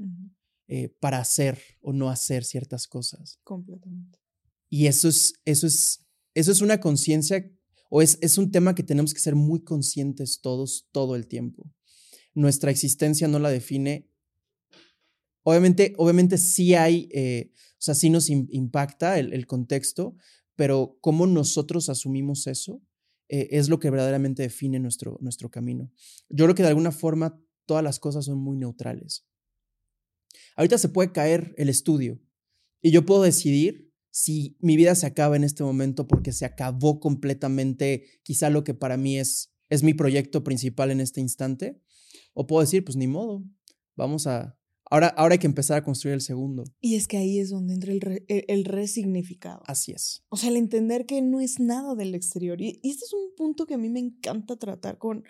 eh, para hacer o no hacer ciertas cosas. Completamente. Y eso es, eso es, eso es una conciencia o es, es un tema que tenemos que ser muy conscientes todos, todo el tiempo. Nuestra existencia no la define. Obviamente, obviamente sí hay, eh, o sea, sí nos impacta el, contexto, pero cómo nosotros asumimos eso eh, es lo que verdaderamente define nuestro, nuestro camino. Yo creo que de alguna forma todas las cosas son muy neutrales. Ahorita se puede caer el estudio y yo puedo decidir si mi vida se acaba en este momento porque se acabó completamente quizá lo que para mí es, es mi proyecto principal en este instante, o puedo decir, pues ni modo, vamos a... Ahora, ahora hay que empezar a construir el segundo. Y es que ahí es donde entra el, el, resignificado. Así es. O sea, el entender que no es nada del exterior. Y, este es un punto que a mí me encanta tratar con,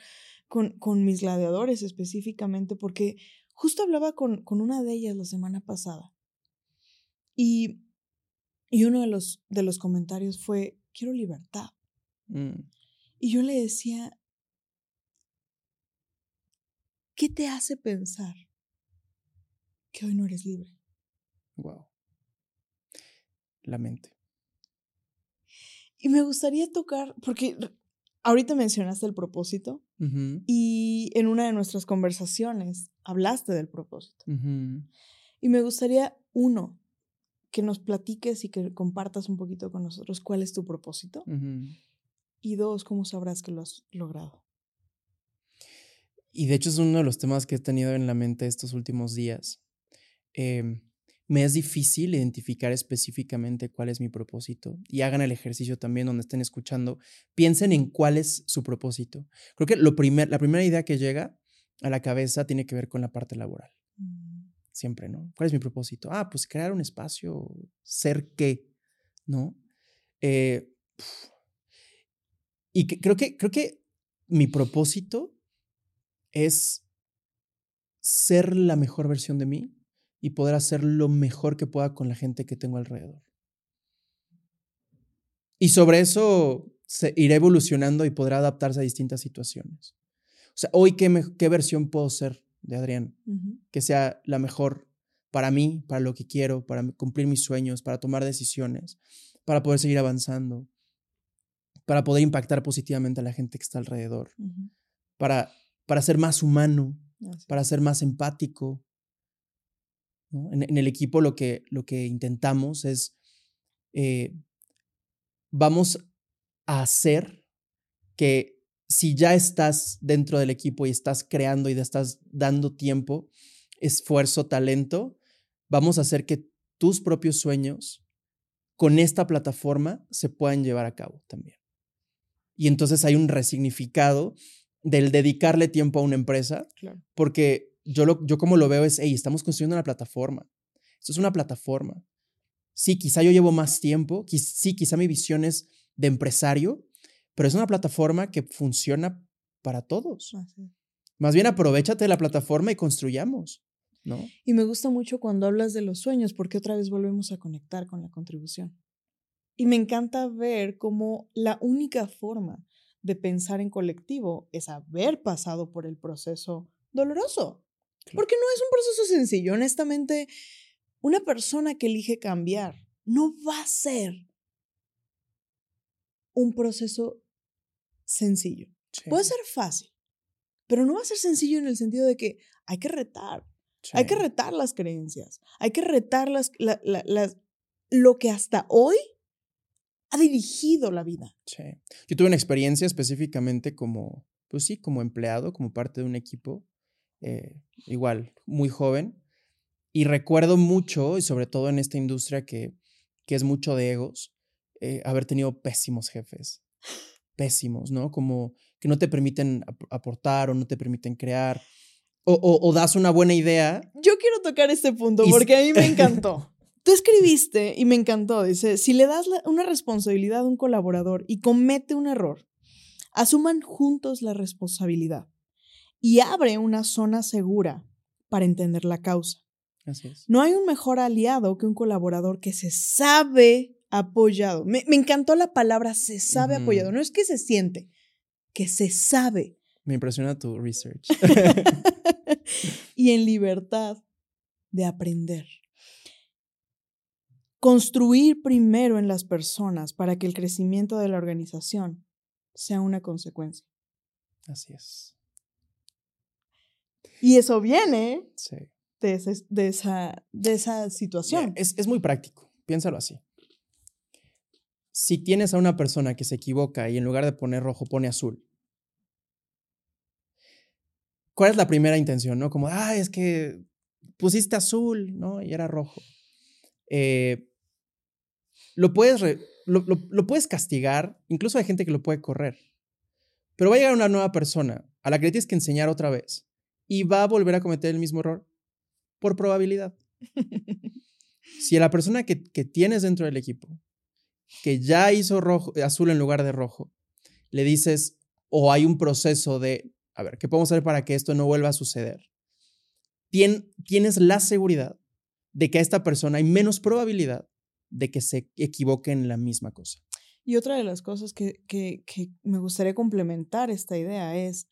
con, con mis gladiadores específicamente, porque justo hablaba con, con una de ellas la semana pasada. Y y uno de los, de los comentarios fue, quiero libertad. Mm. Y yo le decía, ¿qué te hace pensar que hoy no eres libre? Wow. La mente. Y me gustaría tocar, porque ahorita mencionaste el propósito y en una de nuestras conversaciones hablaste del propósito. Y me gustaría, uno, que nos platiques y que compartas un poquito con nosotros cuál es tu propósito. Y dos, cómo sabrás que lo has logrado. y de hecho es uno de los temas que he tenido en la mente estos últimos días. Em, me es difícil identificar específicamente cuál es mi propósito y hagan el ejercicio también donde estén escuchando, piensen en cuál es su propósito. Creo que lo primer, la primera idea que llega a la cabeza tiene que ver con la parte laboral. Mm. Siempre, ¿no? ¿Cuál es mi propósito? Ah, pues crear un espacio, ser qué, ¿no? Eh, y creo, que, creo que mi propósito es ser la mejor versión de mí y poder hacer lo mejor que pueda con la gente que tengo alrededor. Y sobre eso se irá evolucionando y podrá adaptarse a distintas situaciones. O sea, hoy, ¿qué, qué versión puedo ser de Adrián? Que sea la mejor para mí, para lo que quiero, para cumplir mis sueños, para tomar decisiones, para poder seguir avanzando, para poder impactar positivamente a la gente que está alrededor, para, para ser más humano, para ser más empático, en, el equipo lo que, lo que intentamos es, eh, vamos a hacer que si ya estás dentro del equipo y estás creando y te estás dando tiempo, esfuerzo, talento, vamos a hacer que tus propios sueños con esta plataforma se puedan llevar a cabo también. Y entonces hay un resignificado del dedicarle tiempo a una empresa, porque yo, lo, yo como lo veo es, hey, estamos construyendo una plataforma. Esto es una plataforma. Sí, quizá yo llevo más tiempo, sí, quizá mi visión es de empresario, pero es una plataforma que funciona para todos. Más bien aprovechate de la plataforma y construyamos, ¿no? Y me gusta mucho cuando hablas de los sueños, porque otra vez volvemos a conectar con la contribución. Y me encanta ver cómo la única forma de pensar en colectivo es haber pasado por el proceso doloroso. Porque no es un proceso sencillo. Honestamente, una persona que elige cambiar no va a ser un proceso sencillo. Puede ser fácil, pero no va a ser sencillo en el sentido de que hay que retar. Hay que retar las creencias. Hay que retar las, lo que hasta hoy ha dirigido la vida. Sí. Yo tuve una experiencia específicamente como, pues sí, como empleado, como parte de un equipo eh, igual, muy joven. Y recuerdo mucho, y sobre todo en esta industria que, que es mucho de egos, eh, haber tenido pésimos jefes. Pésimos, ¿no? Como que no te permiten aportar o no te permiten crear. O, das una buena idea. Yo quiero tocar este punto porque a mí me encantó. Tú escribiste y me encantó. Dice, si le das una responsabilidad a un colaborador y comete un error, asuman juntos la responsabilidad y abre una zona segura para entender la causa. No hay un mejor aliado que un colaborador que se sabe apoyado. Me, encantó la palabra se sabe apoyado. No es que se siente, que se sabe. Me impresiona tu research. y en libertad de aprender. Construir primero en las personas para que el crecimiento de la organización sea una consecuencia. Así es. Y eso viene de, esa, de esa situación. Es, es muy práctico, piénsalo así. Si tienes a una persona que se equivoca y en lugar de poner rojo pone azul, ¿cuál es la primera intención? ¿No? Como, ah, es que pusiste azul, ¿no? Y era rojo. Eh, lo, puedes lo, lo, puedes castigar, incluso hay gente que lo puede correr. Pero va a llegar una nueva persona a la que le tienes que enseñar otra vez y va a volver a cometer el mismo error por probabilidad. si a la persona que, tienes dentro del equipo, que ya hizo rojo, azul en lugar de rojo, le dices, o hay un proceso de, a ver, ¿qué podemos hacer para que esto no vuelva a suceder? tienes la seguridad de que a esta persona hay menos probabilidad de que se equivoque en la misma cosa. Y otra de las cosas que, que me gustaría complementar esta idea es,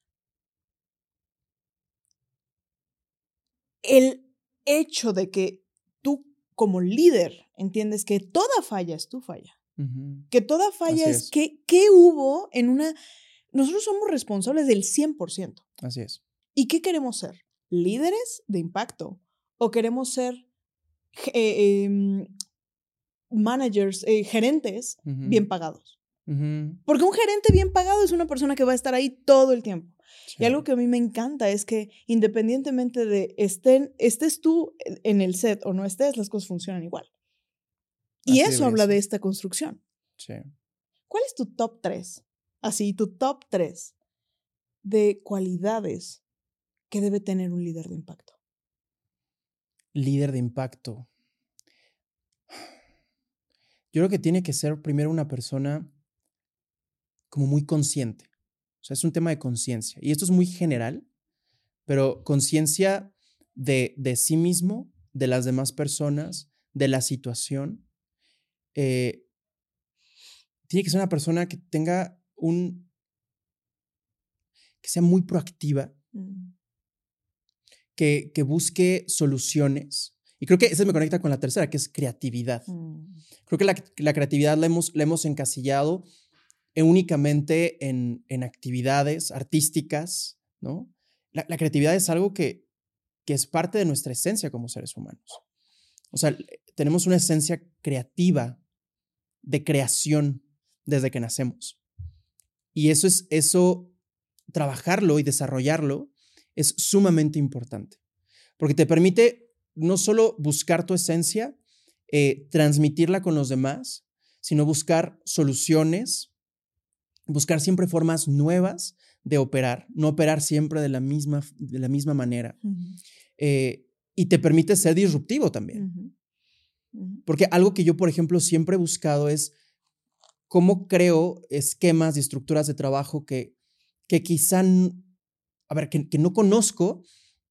el hecho de que tú como líder entiendes que toda falla es tu falla, que toda falla es, que qué hubo en una... Nosotros somos responsables del 100%. Así es. ¿Y qué queremos ser? ¿Líderes de impacto? ¿O queremos ser eh, em, managers, eh, gerentes bien pagados? Porque un gerente bien pagado es una persona que va a estar ahí todo el tiempo. Y algo que a mí me encanta es que independientemente de estén, estés tú en el set o no estés, las cosas funcionan igual. Y eso habla de esta construcción. Sí. ¿Cuál es tu top 3? Así, tu top 3 de cualidades que debe tener un líder de impacto. Líder de impacto. Yo creo que tiene que ser primero una persona como muy consciente. O sea, es un tema de conciencia. Y esto es muy general, pero conciencia de, de, sí mismo, de las demás personas, de la situación. Eh, tiene que ser una persona que tenga un... que sea muy proactiva, mm. que, que busque soluciones. Y creo que eso me conecta con la tercera, que es creatividad. Mm. Creo que la, la creatividad la hemos, la hemos encasillado únicamente en, en actividades artísticas, ¿no? La, creatividad es algo que, que es parte de nuestra esencia como seres humanos. O sea, tenemos una esencia creativa de creación desde que nacemos. Y eso es, eso, trabajarlo y desarrollarlo es sumamente importante, porque te permite no solo buscar tu esencia, eh, transmitirla con los demás, sino buscar soluciones buscar siempre formas nuevas de operar, no operar siempre de la misma, de la misma manera. Eh, y te permite ser disruptivo también. Porque algo que yo, por ejemplo, siempre he buscado es cómo creo esquemas y estructuras de trabajo que, que quizá, a ver, que, que no conozco,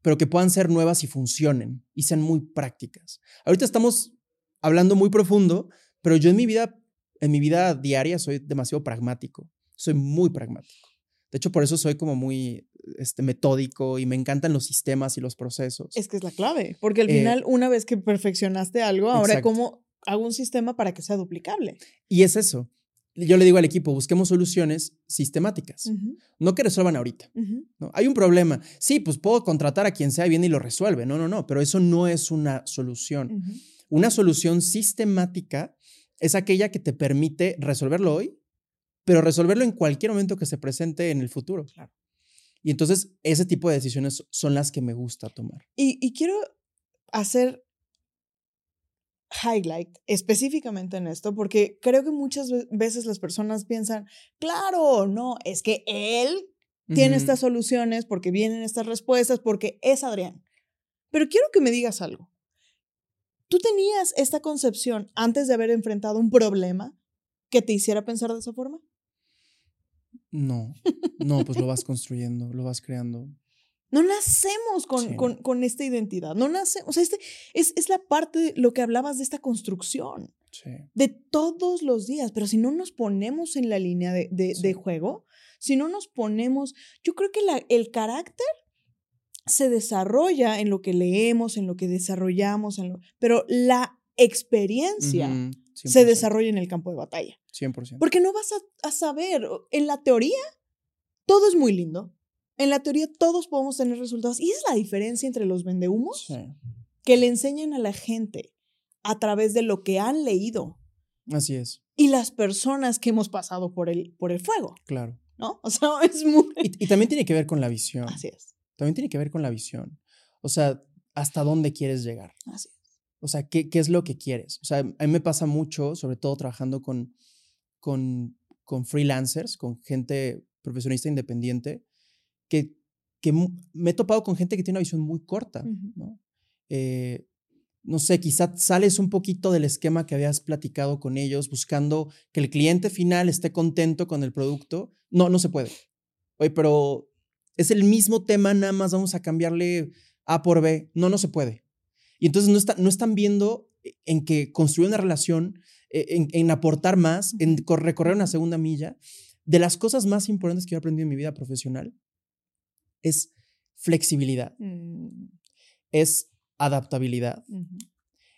pero que puedan ser nuevas y funcionen y sean muy prácticas. Ahorita estamos hablando muy profundo, pero yo en mi vida, en mi vida diaria soy demasiado pragmático soy muy pragmático. De hecho, por eso soy como muy este, metódico y me encantan los sistemas y los procesos. Es que es la clave, porque al eh, final, una vez que perfeccionaste algo, ahora cómo hago un sistema para que sea duplicable. Y es eso. Yo le digo al equipo, busquemos soluciones sistemáticas, no que resuelvan ahorita. ¿no? Hay un problema. Sí, pues puedo contratar a quien sea bien y lo resuelve. No, no, no, pero eso no es una solución. Una solución sistemática es aquella que te permite resolverlo hoy pero resolverlo en cualquier momento que se presente en el futuro. Claro. Y entonces ese tipo de decisiones son las que me gusta tomar. Y, quiero hacer highlight específicamente en esto, porque creo que muchas veces las personas piensan, claro, no, es que él tiene estas soluciones porque vienen estas respuestas, porque es Adrián. Pero quiero que me digas algo. ¿Tú tenías esta concepción antes de haber enfrentado un problema que te hiciera pensar de esa forma? No, no, pues lo vas construyendo, lo vas creando. No nacemos con, con, con esta identidad, no nacemos, o sea, este es, es, la parte de lo que hablabas de esta construcción, sí. de todos los días, pero si no nos ponemos en la línea de, de, de juego, si no nos ponemos, yo creo que la, el carácter se desarrolla en lo que leemos, en lo que desarrollamos, en lo, pero la experiencia se desarrolla en el campo de batalla. 100%. Porque no vas a, saber, en la teoría, todo es muy lindo. En la teoría todos podemos tener resultados. Y es la diferencia entre los vendehumos que le enseñan a la gente a través de lo que han leído. Así es. Y las personas que hemos pasado por el, por el fuego. Claro. ¿No? O sea, es muy... Y, y también tiene que ver con la visión. Así es. También tiene que ver con la visión. O sea, hasta dónde quieres llegar. Así es. O sea, ¿qué, ¿qué, es lo que quieres? O sea, a mí me pasa mucho, sobre todo trabajando con, con, con freelancers, con gente profesionista independiente, que, que me he topado con gente que tiene una visión muy corta, ¿no? Eh, no sé, quizás sales un poquito del esquema que habías platicado con ellos, buscando que el cliente final esté contento con el producto. No, no se puede. Oye, pero es el mismo tema, nada más vamos a cambiarle A por B. No, no se puede. Y entonces no, está, no están viendo en que construir una relación eh, en, aportar más, en recorrer una segunda milla. De las cosas más importantes que he aprendido en mi vida profesional es flexibilidad, mm. es adaptabilidad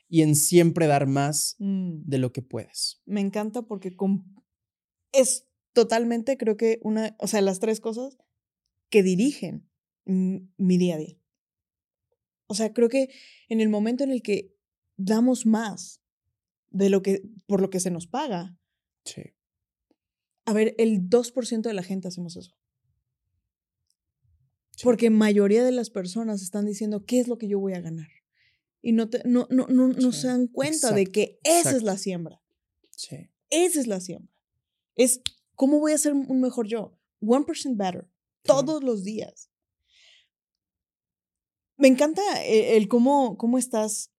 y en siempre dar más mm. de lo que puedes. Me encanta porque es totalmente, creo que una, o sea, las tres cosas que dirigen mi día a día. O sea, creo que en el momento en el que damos más de lo que, por lo que se nos paga. Sí. A ver, el 2% de la gente hacemos eso. Porque mayoría de las personas están diciendo, ¿qué es lo que yo voy a ganar? Y no, no, no, no, se dan cuenta de que esa es la siembra. Sí. Esa es la siembra. Es, ¿cómo voy a ser un mejor yo? 1% better. Todos los días. Me encanta eh, el, cómo, cómo estás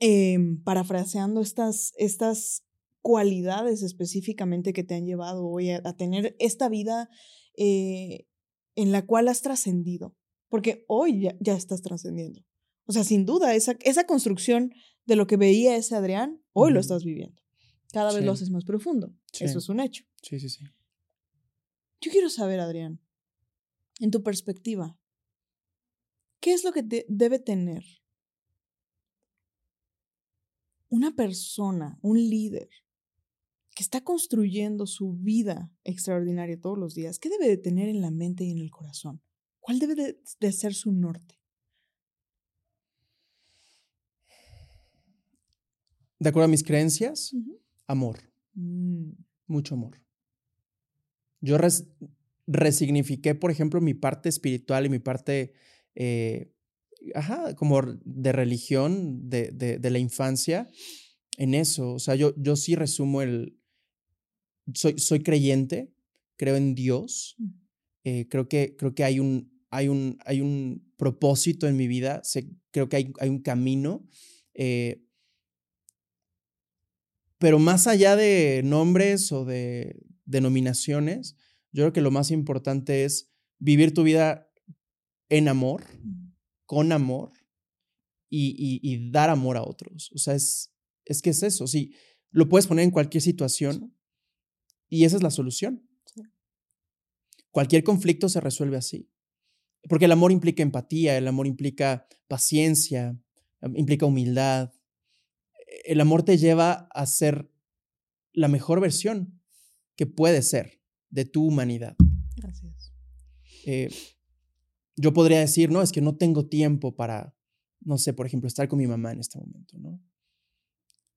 em, parafraseando estas, estas cualidades específicamente que te han llevado hoy a, tener esta vida eh, en la cual has trascendido, porque hoy ya, estás trascendiendo. O sea, sin duda, esa, esa construcción de lo que veía ese Adrián, hoy lo estás viviendo. Cada vez lo haces más profundo. Eso es un hecho. Sí, sí, sí. Yo quiero saber, Adrián, en tu perspectiva, ¿qué es lo que debe tener una persona, un líder, que está construyendo su vida extraordinaria todos los días, ¿qué debe de tener en la mente y en el corazón? ¿Cuál debe de, ser su norte? De acuerdo a mis creencias, amor. Mm. Mucho amor. Yo resignifiqué, por ejemplo, mi parte espiritual y mi parte, eh, ajá, como de religión de, de, la infancia en eso. O sea, yo, yo sí resumo el, soy, soy creyente, creo en Dios, mm. eh, creo, que, creo que hay un, hay un, hay un propósito en mi vida, creo que hay, hay un camino. Eh, pero más allá de nombres o de denominaciones, yo creo que lo más importante es vivir tu vida en amor, mm. Con amor y, dar amor a otros. O sea, es, es que es eso. Sí, lo puedes poner en cualquier situación, y esa es la solución. Cualquier conflicto se resuelve así. Porque el amor implica empatía, el amor implica paciencia, implica humildad. El amor te lleva a ser la mejor versión que puede ser de tu humanidad. Gracias. Eh, yo podría decir, no, es que no tengo tiempo para, no sé, por ejemplo, estar con mi mamá en este momento, ¿no?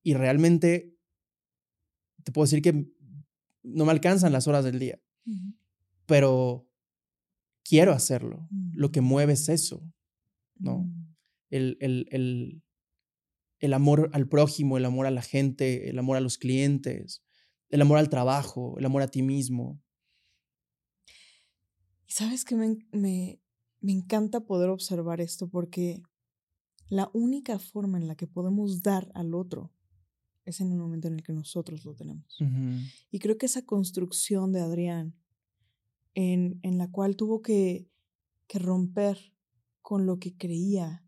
Y realmente te puedo decir que no me alcanzan las horas del día, pero quiero hacerlo. Lo que mueve es eso, ¿no? Mm. El, el, el, amor al prójimo, el amor a la gente, el amor a los clientes, el amor al trabajo, el amor a ti mismo. Y sabes que me, me, me encanta poder observar esto porque la única forma en la que podemos dar al otro es en el momento en el que nosotros lo tenemos. Y creo que esa construcción de Adrián, en, en la cual tuvo que, que, romper con lo que creía,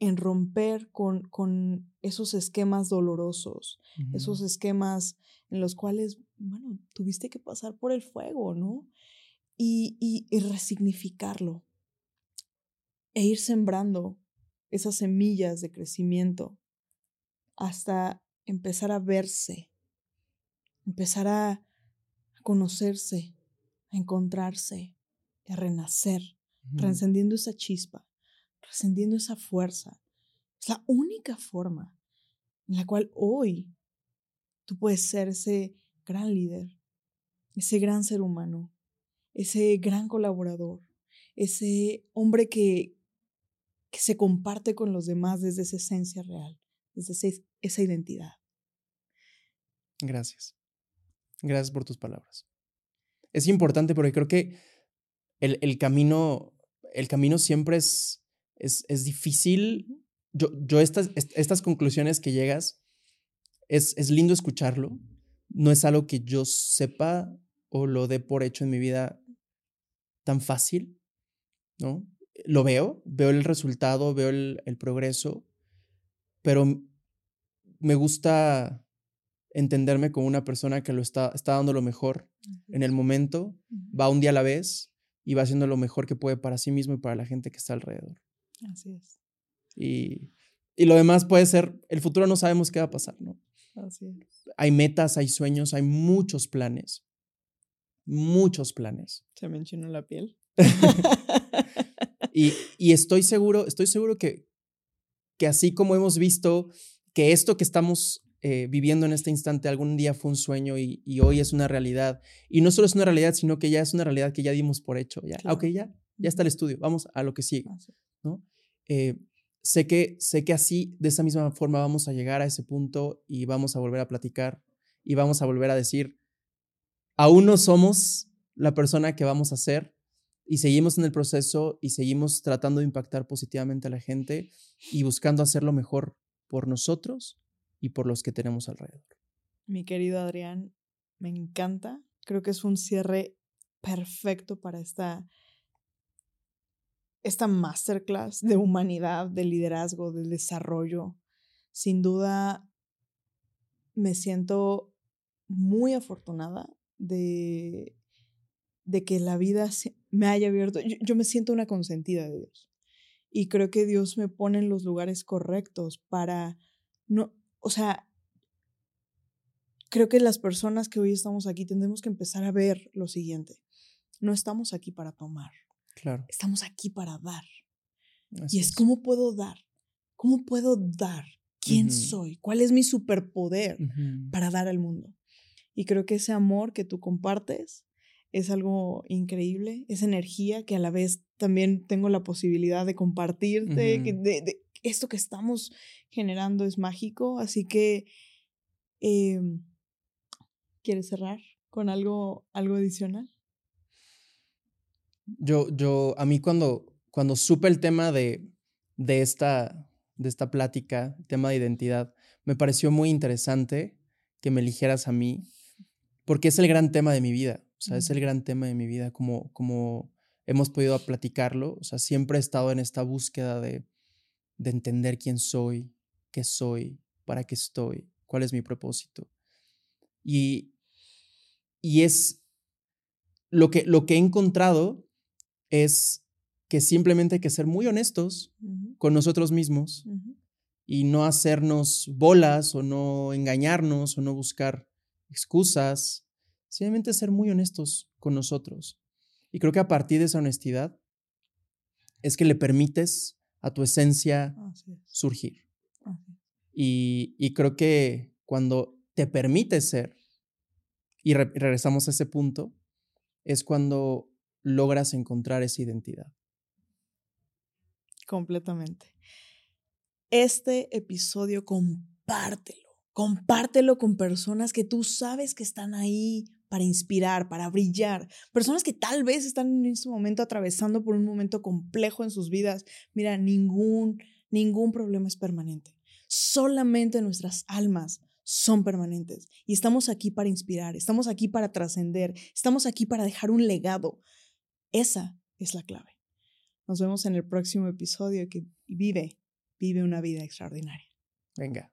en romper con, con esos esquemas dolorosos, esos esquemas en los cuales, bueno, tuviste que pasar por el fuego, ¿no? Y, y, y resignificarlo e ir sembrando esas semillas de crecimiento hasta empezar a verse, empezar a, conocerse, a encontrarse, a renacer, trascendiendo esa chispa, trascendiendo esa fuerza. Es la única forma en la cual hoy tú puedes ser ese gran líder, ese gran ser humano, ese gran colaborador, ese hombre que, que se comparte con los demás desde esa esencia real, desde esa identidad. Gracias. Gracias por tus palabras. Es importante porque creo que el, el camino, el camino siempre es, es, es difícil. Yo, yo estas, estas conclusiones que llegas, es, es lindo escucharlo. No es algo que yo sepa o lo dé por hecho en mi vida tan fácil, ¿no? Lo veo, veo el resultado, veo el, el progreso, pero me gusta entenderme como una persona que lo está, está dando lo mejor en el momento, va un día a la vez y va haciendo lo mejor que puede para sí mismo y para la gente que está alrededor. Así es. Y, y lo demás puede ser, el futuro no sabemos qué va a pasar, ¿no? Así es. Hay metas, hay sueños, hay muchos planes. Muchos planes. Se me enchinó la piel. y, y estoy seguro, estoy seguro que, que así como hemos visto que esto que estamos eh, viviendo en este instante, algún día fue un sueño y, hoy es una realidad. Y no solo es una realidad, sino que ya es una realidad que ya dimos por hecho. Ya, ok, ya, ya está el estudio, vamos a lo que sigue. ¿no? Eh, sé, que, sé que así, de esa misma forma, vamos a llegar a ese punto y vamos a volver a platicar y vamos a volver a decir, aún no somos la persona que vamos a ser y seguimos en el proceso y seguimos tratando de impactar positivamente a la gente y buscando hacerlo mejor por nosotros y por los que tenemos alrededor. Mi querido Adrián, me encanta. Creo que es un cierre perfecto para esta, esta masterclass de humanidad, de liderazgo, del desarrollo. Sin duda, me siento muy afortunada de, de que la vida me haya abierto. yo me siento una consentida de Dios. Y creo que Dios me pone en los lugares correctos para no, o sea, creo que las personas que hoy estamos aquí tendremos que empezar a ver lo siguiente. No estamos aquí para tomar. Claro. Estamos aquí para dar. y es, cómo puedo dar. ¿Cómo puedo dar? ¿Quién soy? ¿Cuál es mi superpoder para dar al mundo? Y creo que ese amor que tú compartes es algo increíble, esa energía que a la vez también tengo la posibilidad de compartirte, de, esto que estamos generando es mágico, así que em, ¿quieres cerrar con algo, algo adicional? Yo, yo, a mí cuando, cuando supe el tema de, de, esta, de esta plática, tema de identidad, me pareció muy interesante que me eligieras a mí, porque es el gran tema de mi vida, o sea, es el gran tema de mi vida, como, como hemos podido platicarlo, o sea, siempre he estado en esta búsqueda de, de entender quién soy, qué soy, para qué estoy, cuál es mi propósito. Y, y es lo que, lo que he encontrado es que simplemente hay que ser muy honestos con nosotros mismos y no hacernos bolas o no engañarnos o no buscar excusas, simplemente ser muy honestos con nosotros. Y creo que a partir de esa honestidad es que le permites a tu esencia surgir. Y, creo que cuando te permites ser, y regresamos a ese punto, es cuando logras encontrar esa identidad. Completamente. Este episodio compártelo. Compártelo con personas que tú sabes que están ahí para inspirar, para brillar. Personas que tal vez están en este momento atravesando por un momento complejo en sus vidas. Mira, ningún, ningún problema es permanente. Solamente nuestras almas son permanentes. Y estamos aquí para inspirar, estamos aquí para trascender, estamos aquí para dejar un legado. Esa es la clave. Nos vemos en el próximo episodio que vive, vive una vida extraordinaria. Venga.